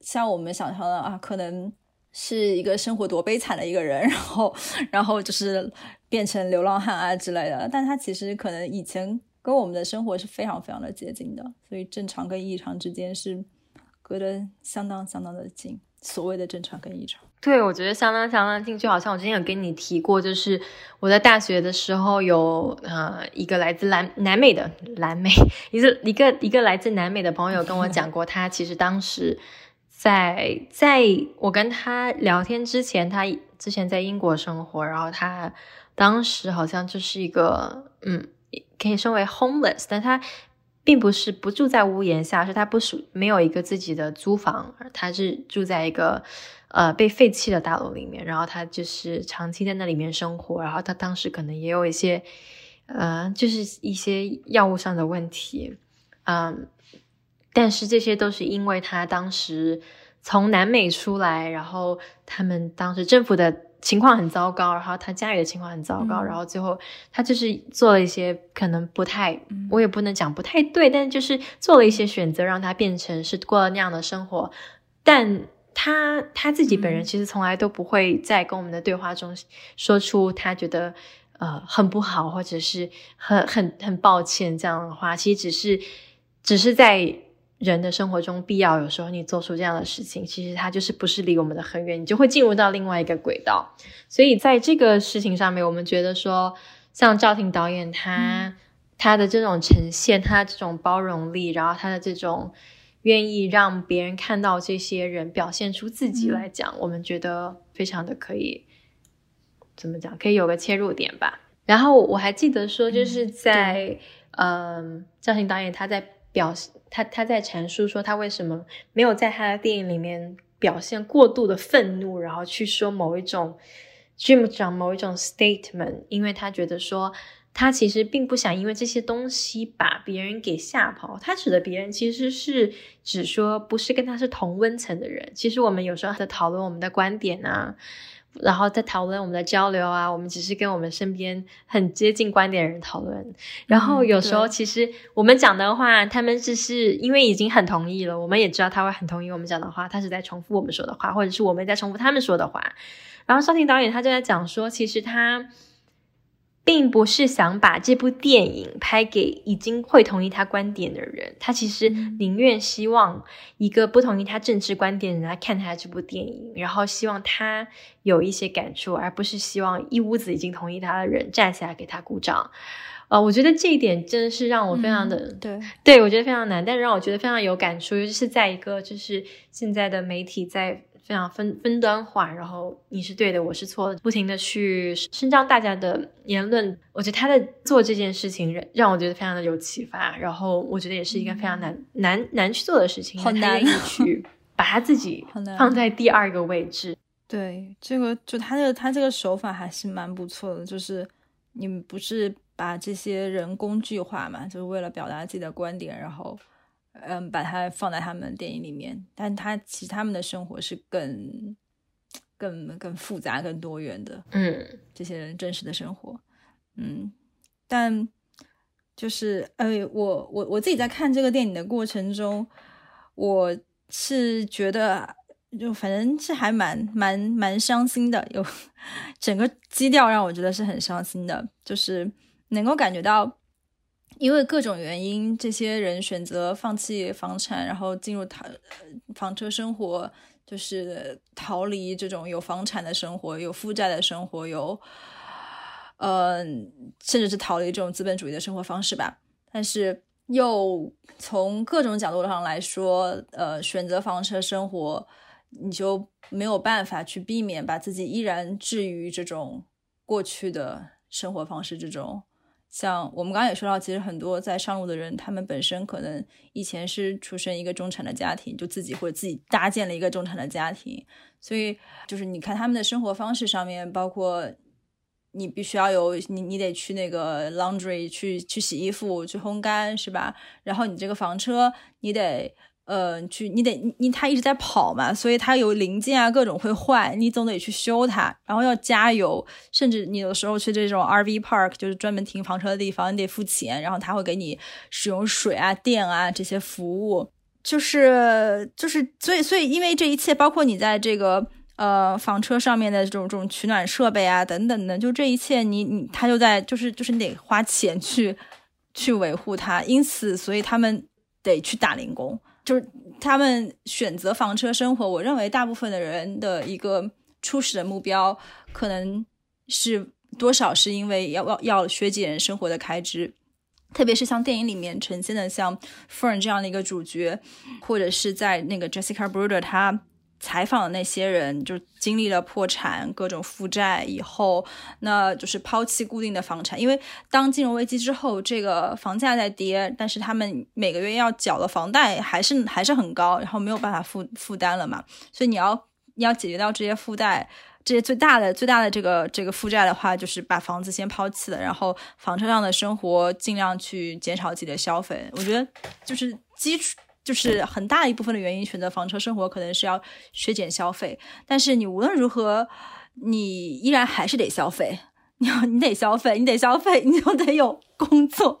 像我们想象的啊，可能是一个生活多悲惨的一个人，然后，然后就是变成流浪汉啊之类的。但他其实可能以前跟我们的生活是非常非常的接近的，所以正常跟异常之间是隔得相当相当的近。所谓的正常跟异常，对我觉得相当相当近。就好像我之前有跟你提过，就是我在大学的时候有呃一个来自南南美的南美 一个一个一个来自南美的朋友跟我讲过，他其实当时。在在我跟他聊天之前，他之前在英国生活，然后他当时好像就是一个，嗯，可以称为 homeless，但他并不是不住在屋檐下，是他不属没有一个自己的租房，他是住在一个呃被废弃的大楼里面，然后他就是长期在那里面生活，然后他当时可能也有一些呃，就是一些药物上的问题，嗯。但是这些都是因为他当时从南美出来，然后他们当时政府的情况很糟糕，然后他家里的情况很糟糕，然后最后他就是做了一些可能不太，我也不能讲不太对，但就是做了一些选择，让他变成是过了那样的生活。但他他自己本人其实从来都不会在跟我们的对话中说出他觉得呃很不好，或者是很很很抱歉这样的话，其实只是只是在。人的生活中必要，有时候你做出这样的事情，其实它就是不是离我们的很远，你就会进入到另外一个轨道。所以在这个事情上面，我们觉得说，像赵婷导演他他的这种呈现，他这种包容力，然后他的这种愿意让别人看到这些人表现出自己来讲，我们觉得非常的可以，怎么讲？可以有个切入点吧。然后我还记得说，就是在嗯，赵婷导演他在。表他他在阐述说他为什么没有在他的电影里面表现过度的愤怒，然后去说某一种 Jim 讲某一种 statement，因为他觉得说他其实并不想因为这些东西把别人给吓跑。他指的别人其实是指说不是跟他是同温层的人。其实我们有时候在讨论我们的观点啊。然后在讨论我们的交流啊，我们只是跟我们身边很接近观点的人讨论。然后有时候其实我们讲的话，他们只是因为已经很同意了，我们也知道他会很同意我们讲的话，他是在重复我们说的话，或者是我们在重复他们说的话。然后邵婷导演他就在讲说，其实他。并不是想把这部电影拍给已经会同意他观点的人，他其实宁愿希望一个不同意他政治观点的人来看他这部电影，然后希望他有一些感触，而不是希望一屋子已经同意他的人站起来给他鼓掌。呃，我觉得这一点真的是让我非常的对，对我觉得非常难，但是让我觉得非常有感触，尤其是在一个就是现在的媒体在。非常分分端化，然后你是对的，我是错的，不停的去伸张大家的言论。我觉得他在做这件事情，让让我觉得非常的有启发。然后我觉得也是一个非常难难难去做的事情，好难去把他自己放在第二个位置。对，这个就他这个他这个手法还是蛮不错的，就是你们不是把这些人工具化嘛，就是为了表达自己的观点，然后。嗯，把它放在他们电影里面，但他其实他们的生活是更、更、更复杂、更多元的。嗯，这些人真实的生活，嗯，但就是呃，我我我自己在看这个电影的过程中，我是觉得就反正是还蛮蛮蛮伤心的，有 整个基调让我觉得是很伤心的，就是能够感觉到。因为各种原因，这些人选择放弃房产，然后进入逃房车生活，就是逃离这种有房产的生活、有负债的生活、有呃，甚至是逃离这种资本主义的生活方式吧。但是又从各种角度上来说，呃，选择房车生活你就没有办法去避免把自己依然置于这种过去的生活方式之中。像我们刚刚也说到，其实很多在上路的人，他们本身可能以前是出生一个中产的家庭，就自己或者自己搭建了一个中产的家庭，所以就是你看他们的生活方式上面，包括你必须要有你你得去那个 laundry 去去洗衣服去烘干是吧？然后你这个房车你得。呃，去你得你它一直在跑嘛，所以它有零件啊，各种会坏，你总得去修它，然后要加油，甚至你有时候去这种 RV park，就是专门停房车的地方，你得付钱，然后他会给你使用水啊、电啊这些服务，就是就是所以所以因为这一切，包括你在这个呃房车上面的这种这种取暖设备啊等等的，就这一切你你他就在就是就是你得花钱去去维护它，因此所以他们得去打零工。就是他们选择房车生活，我认为大部分的人的一个初始的目标，可能是多少是因为要要要削减生活的开支，特别是像电影里面呈现的像 Fern 这样的一个主角，或者是在那个 Jessica Bruder 他。采访的那些人，就经历了破产、各种负债以后，那就是抛弃固定的房产。因为当金融危机之后，这个房价在跌，但是他们每个月要缴的房贷还是还是很高，然后没有办法负负担了嘛。所以你要你要解决掉这些负债，这些最大的最大的这个这个负债的话，就是把房子先抛弃了，然后房车上的生活尽量去减少自己的消费。我觉得就是基础。就是很大一部分的原因，选择房车生活可能是要削减消费，但是你无论如何，你依然还是得消费。你要你得消费，你得消费，你就得有工作。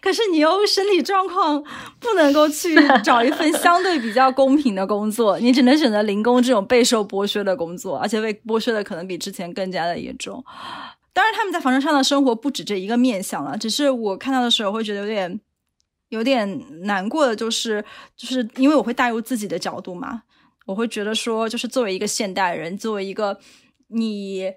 可是你又身体状况不能够去找一份相对比较公平的工作，你只能选择零工这种备受剥削的工作，而且被剥削的可能比之前更加的严重。当然，他们在房车上的生活不止这一个面相了，只是我看到的时候会觉得有点。有点难过的就是，就是因为我会带入自己的角度嘛，我会觉得说，就是作为一个现代人，作为一个你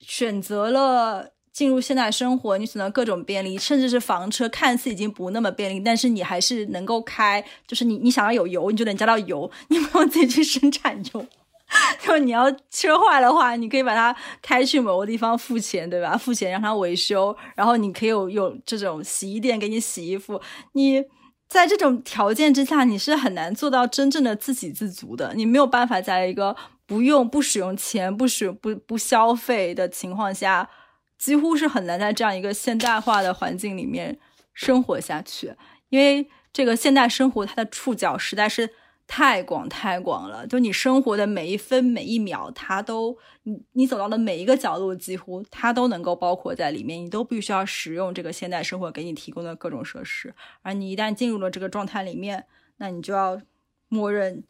选择了进入现代生活，你选择各种便利，甚至是房车看似已经不那么便利，但是你还是能够开，就是你你想要有油，你就能加到油，你不用自己去生产油。就你要车坏的话，你可以把它开去某个地方付钱，对吧？付钱让它维修，然后你可以有有这种洗衣店给你洗衣服。你在这种条件之下，你是很难做到真正的自给自足的。你没有办法在一个不用、不使用钱、不使不不消费的情况下，几乎是很难在这样一个现代化的环境里面生活下去。因为这个现代生活，它的触角实在是。太广太广了，就你生活的每一分每一秒，它都你你走到的每一个角落，几乎它都能够包括在里面。你都必须要使用这个现代生活给你提供的各种设施，而你一旦进入了这个状态里面，那你就要默认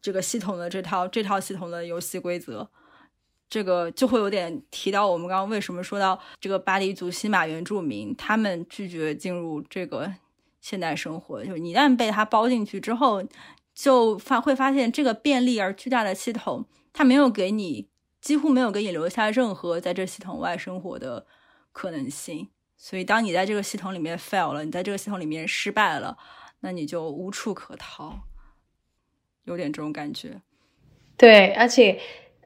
这个系统的这套这套系统的游戏规则。这个就会有点提到我们刚刚为什么说到这个巴黎族西马原住民，他们拒绝进入这个现代生活，就你一旦被他包进去之后。就发会发现这个便利而巨大的系统，它没有给你几乎没有给你留下任何在这系统外生活的可能性。所以，当你在这个系统里面 fail 了，你在这个系统里面失败了，那你就无处可逃，有点这种感觉。对，而且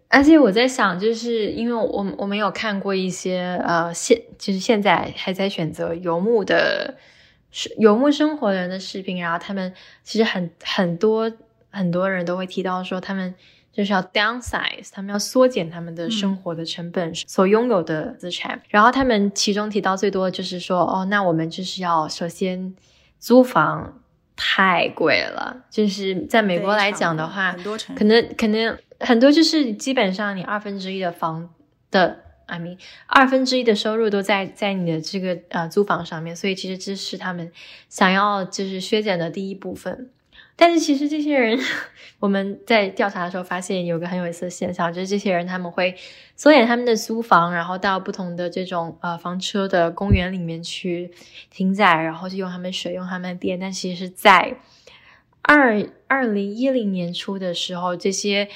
而且我在想，就是因为我我没有看过一些呃现就是现在还在选择游牧的。是游牧生活的人的视频，然后他们其实很很多很多人都会提到说，他们就是要 downsize，他们要缩减他们的生活的成本，所拥有的资产。然后他们其中提到最多的就是说，哦，那我们就是要首先租房太贵了，就是在美国来讲的话，可能可能很多就是基本上你二分之一的房的。I mean，二分之一的收入都在在你的这个呃租房上面，所以其实这是他们想要就是削减的第一部分。但是其实这些人，我们在调查的时候发现有个很有意思的现象，就是这些人他们会缩减他们的租房，然后到不同的这种呃房车的公园里面去停载，然后就用他们水用他们的电。但其实，在二二零一零年初的时候，这些。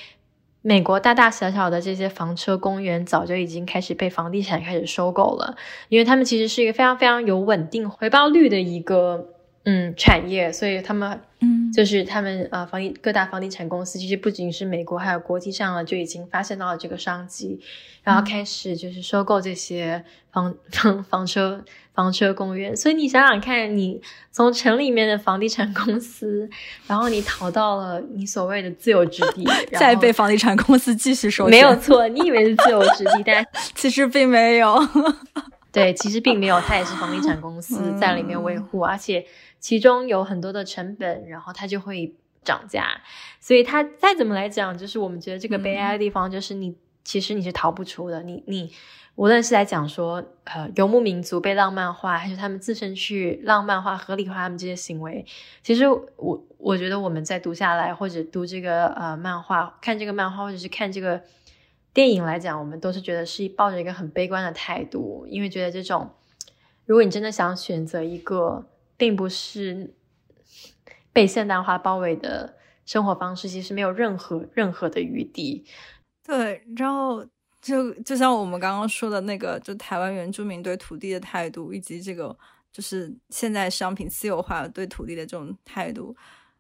美国大大小小的这些房车公园早就已经开始被房地产开始收购了，因为他们其实是一个非常非常有稳定回报率的一个嗯产业，所以他们嗯就是他们呃房地各大房地产公司，其实不仅是美国，还有国际上了就已经发现到了这个商机，然后开始就是收购这些房 房房车房车公园。所以你想想看，你从城里面的房地产公司，然后你逃到了你所谓的自由之地，再被房地产公司继续收没有错，你以为是自由之地，但 其实并没有。对，其实并没有，它也是房地产公司在里面维护，而且其中有很多的成本，然后它就会涨价。所以它再怎么来讲，就是我们觉得这个悲哀的地方，就是你其实你是逃不出的。你你无论是来讲说，呃，游牧民族被浪漫化，还是他们自身去浪漫化、合理化他们这些行为，其实我我觉得我们在读下来，或者读这个呃漫画、看这个漫画，或者是看这个。电影来讲，我们都是觉得是抱着一个很悲观的态度，因为觉得这种，如果你真的想选择一个并不是被现代化包围的生活方式，其实没有任何任何的余地。对，然后就就像我们刚刚说的那个，就台湾原住民对土地的态度，以及这个就是现在商品私有化对土地的这种态度，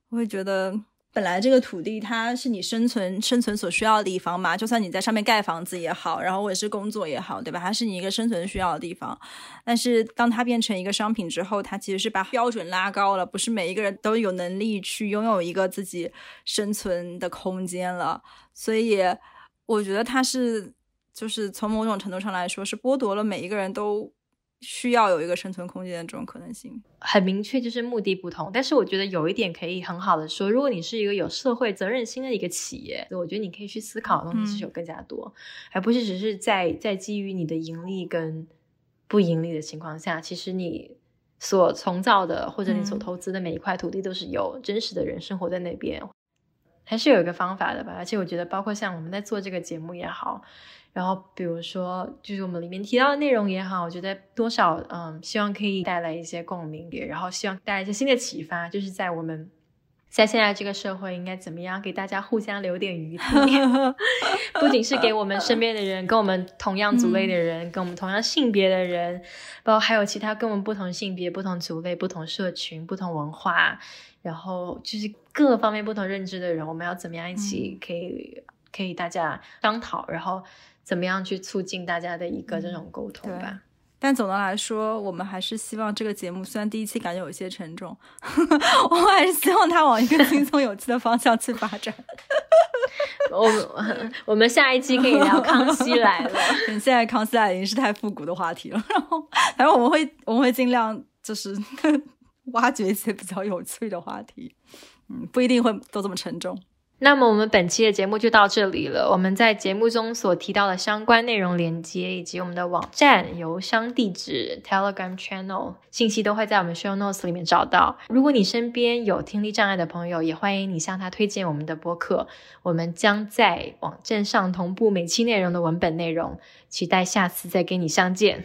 我会觉得。本来这个土地它是你生存生存所需要的地方嘛，就算你在上面盖房子也好，然后或者是工作也好，对吧？它是你一个生存需要的地方。但是当它变成一个商品之后，它其实是把标准拉高了，不是每一个人都有能力去拥有一个自己生存的空间了。所以我觉得它是，就是从某种程度上来说，是剥夺了每一个人都。需要有一个生存空间的这种可能性，很明确，就是目的不同。但是我觉得有一点可以很好的说，如果你是一个有社会责任心的一个企业，我觉得你可以去思考的东西是有更加多，而不是只是在在基于你的盈利跟不盈利的情况下，其实你所从造的或者你所投资的每一块土地都是有真实的人生活在那边，还是有一个方法的吧。而且我觉得，包括像我们在做这个节目也好。然后，比如说，就是我们里面提到的内容也好，我觉得多少，嗯，希望可以带来一些共鸣，然后希望带来一些新的启发，就是在我们在现在这个社会应该怎么样给大家互相留点余地，不仅是给我们身边的人，跟我们同样族类的人，跟我们同样性别的人，包括还有其他跟我们不同性别、不同族类、不同社群、不同文化，然后就是各方面不同认知的人，我们要怎么样一起可以可以大家商讨，然后。怎么样去促进大家的一个这种沟通吧？但总的来说，我们还是希望这个节目，虽然第一期感觉有一些沉重，我们还是希望它往一个轻松有趣的方向去发展。我我们下一期可以聊《康熙来了》。现在《康熙来了》已经是太复古的话题了，然后反正我们会我们会尽量就是挖掘一些比较有趣的话题，嗯，不一定会都这么沉重。那么我们本期的节目就到这里了。我们在节目中所提到的相关内容连接，以及我们的网站、邮箱地址、Telegram Channel 信息，都会在我们 Show Notes 里面找到。如果你身边有听力障碍的朋友，也欢迎你向他推荐我们的播客。我们将在网站上同步每期内容的文本内容，期待下次再跟你相见。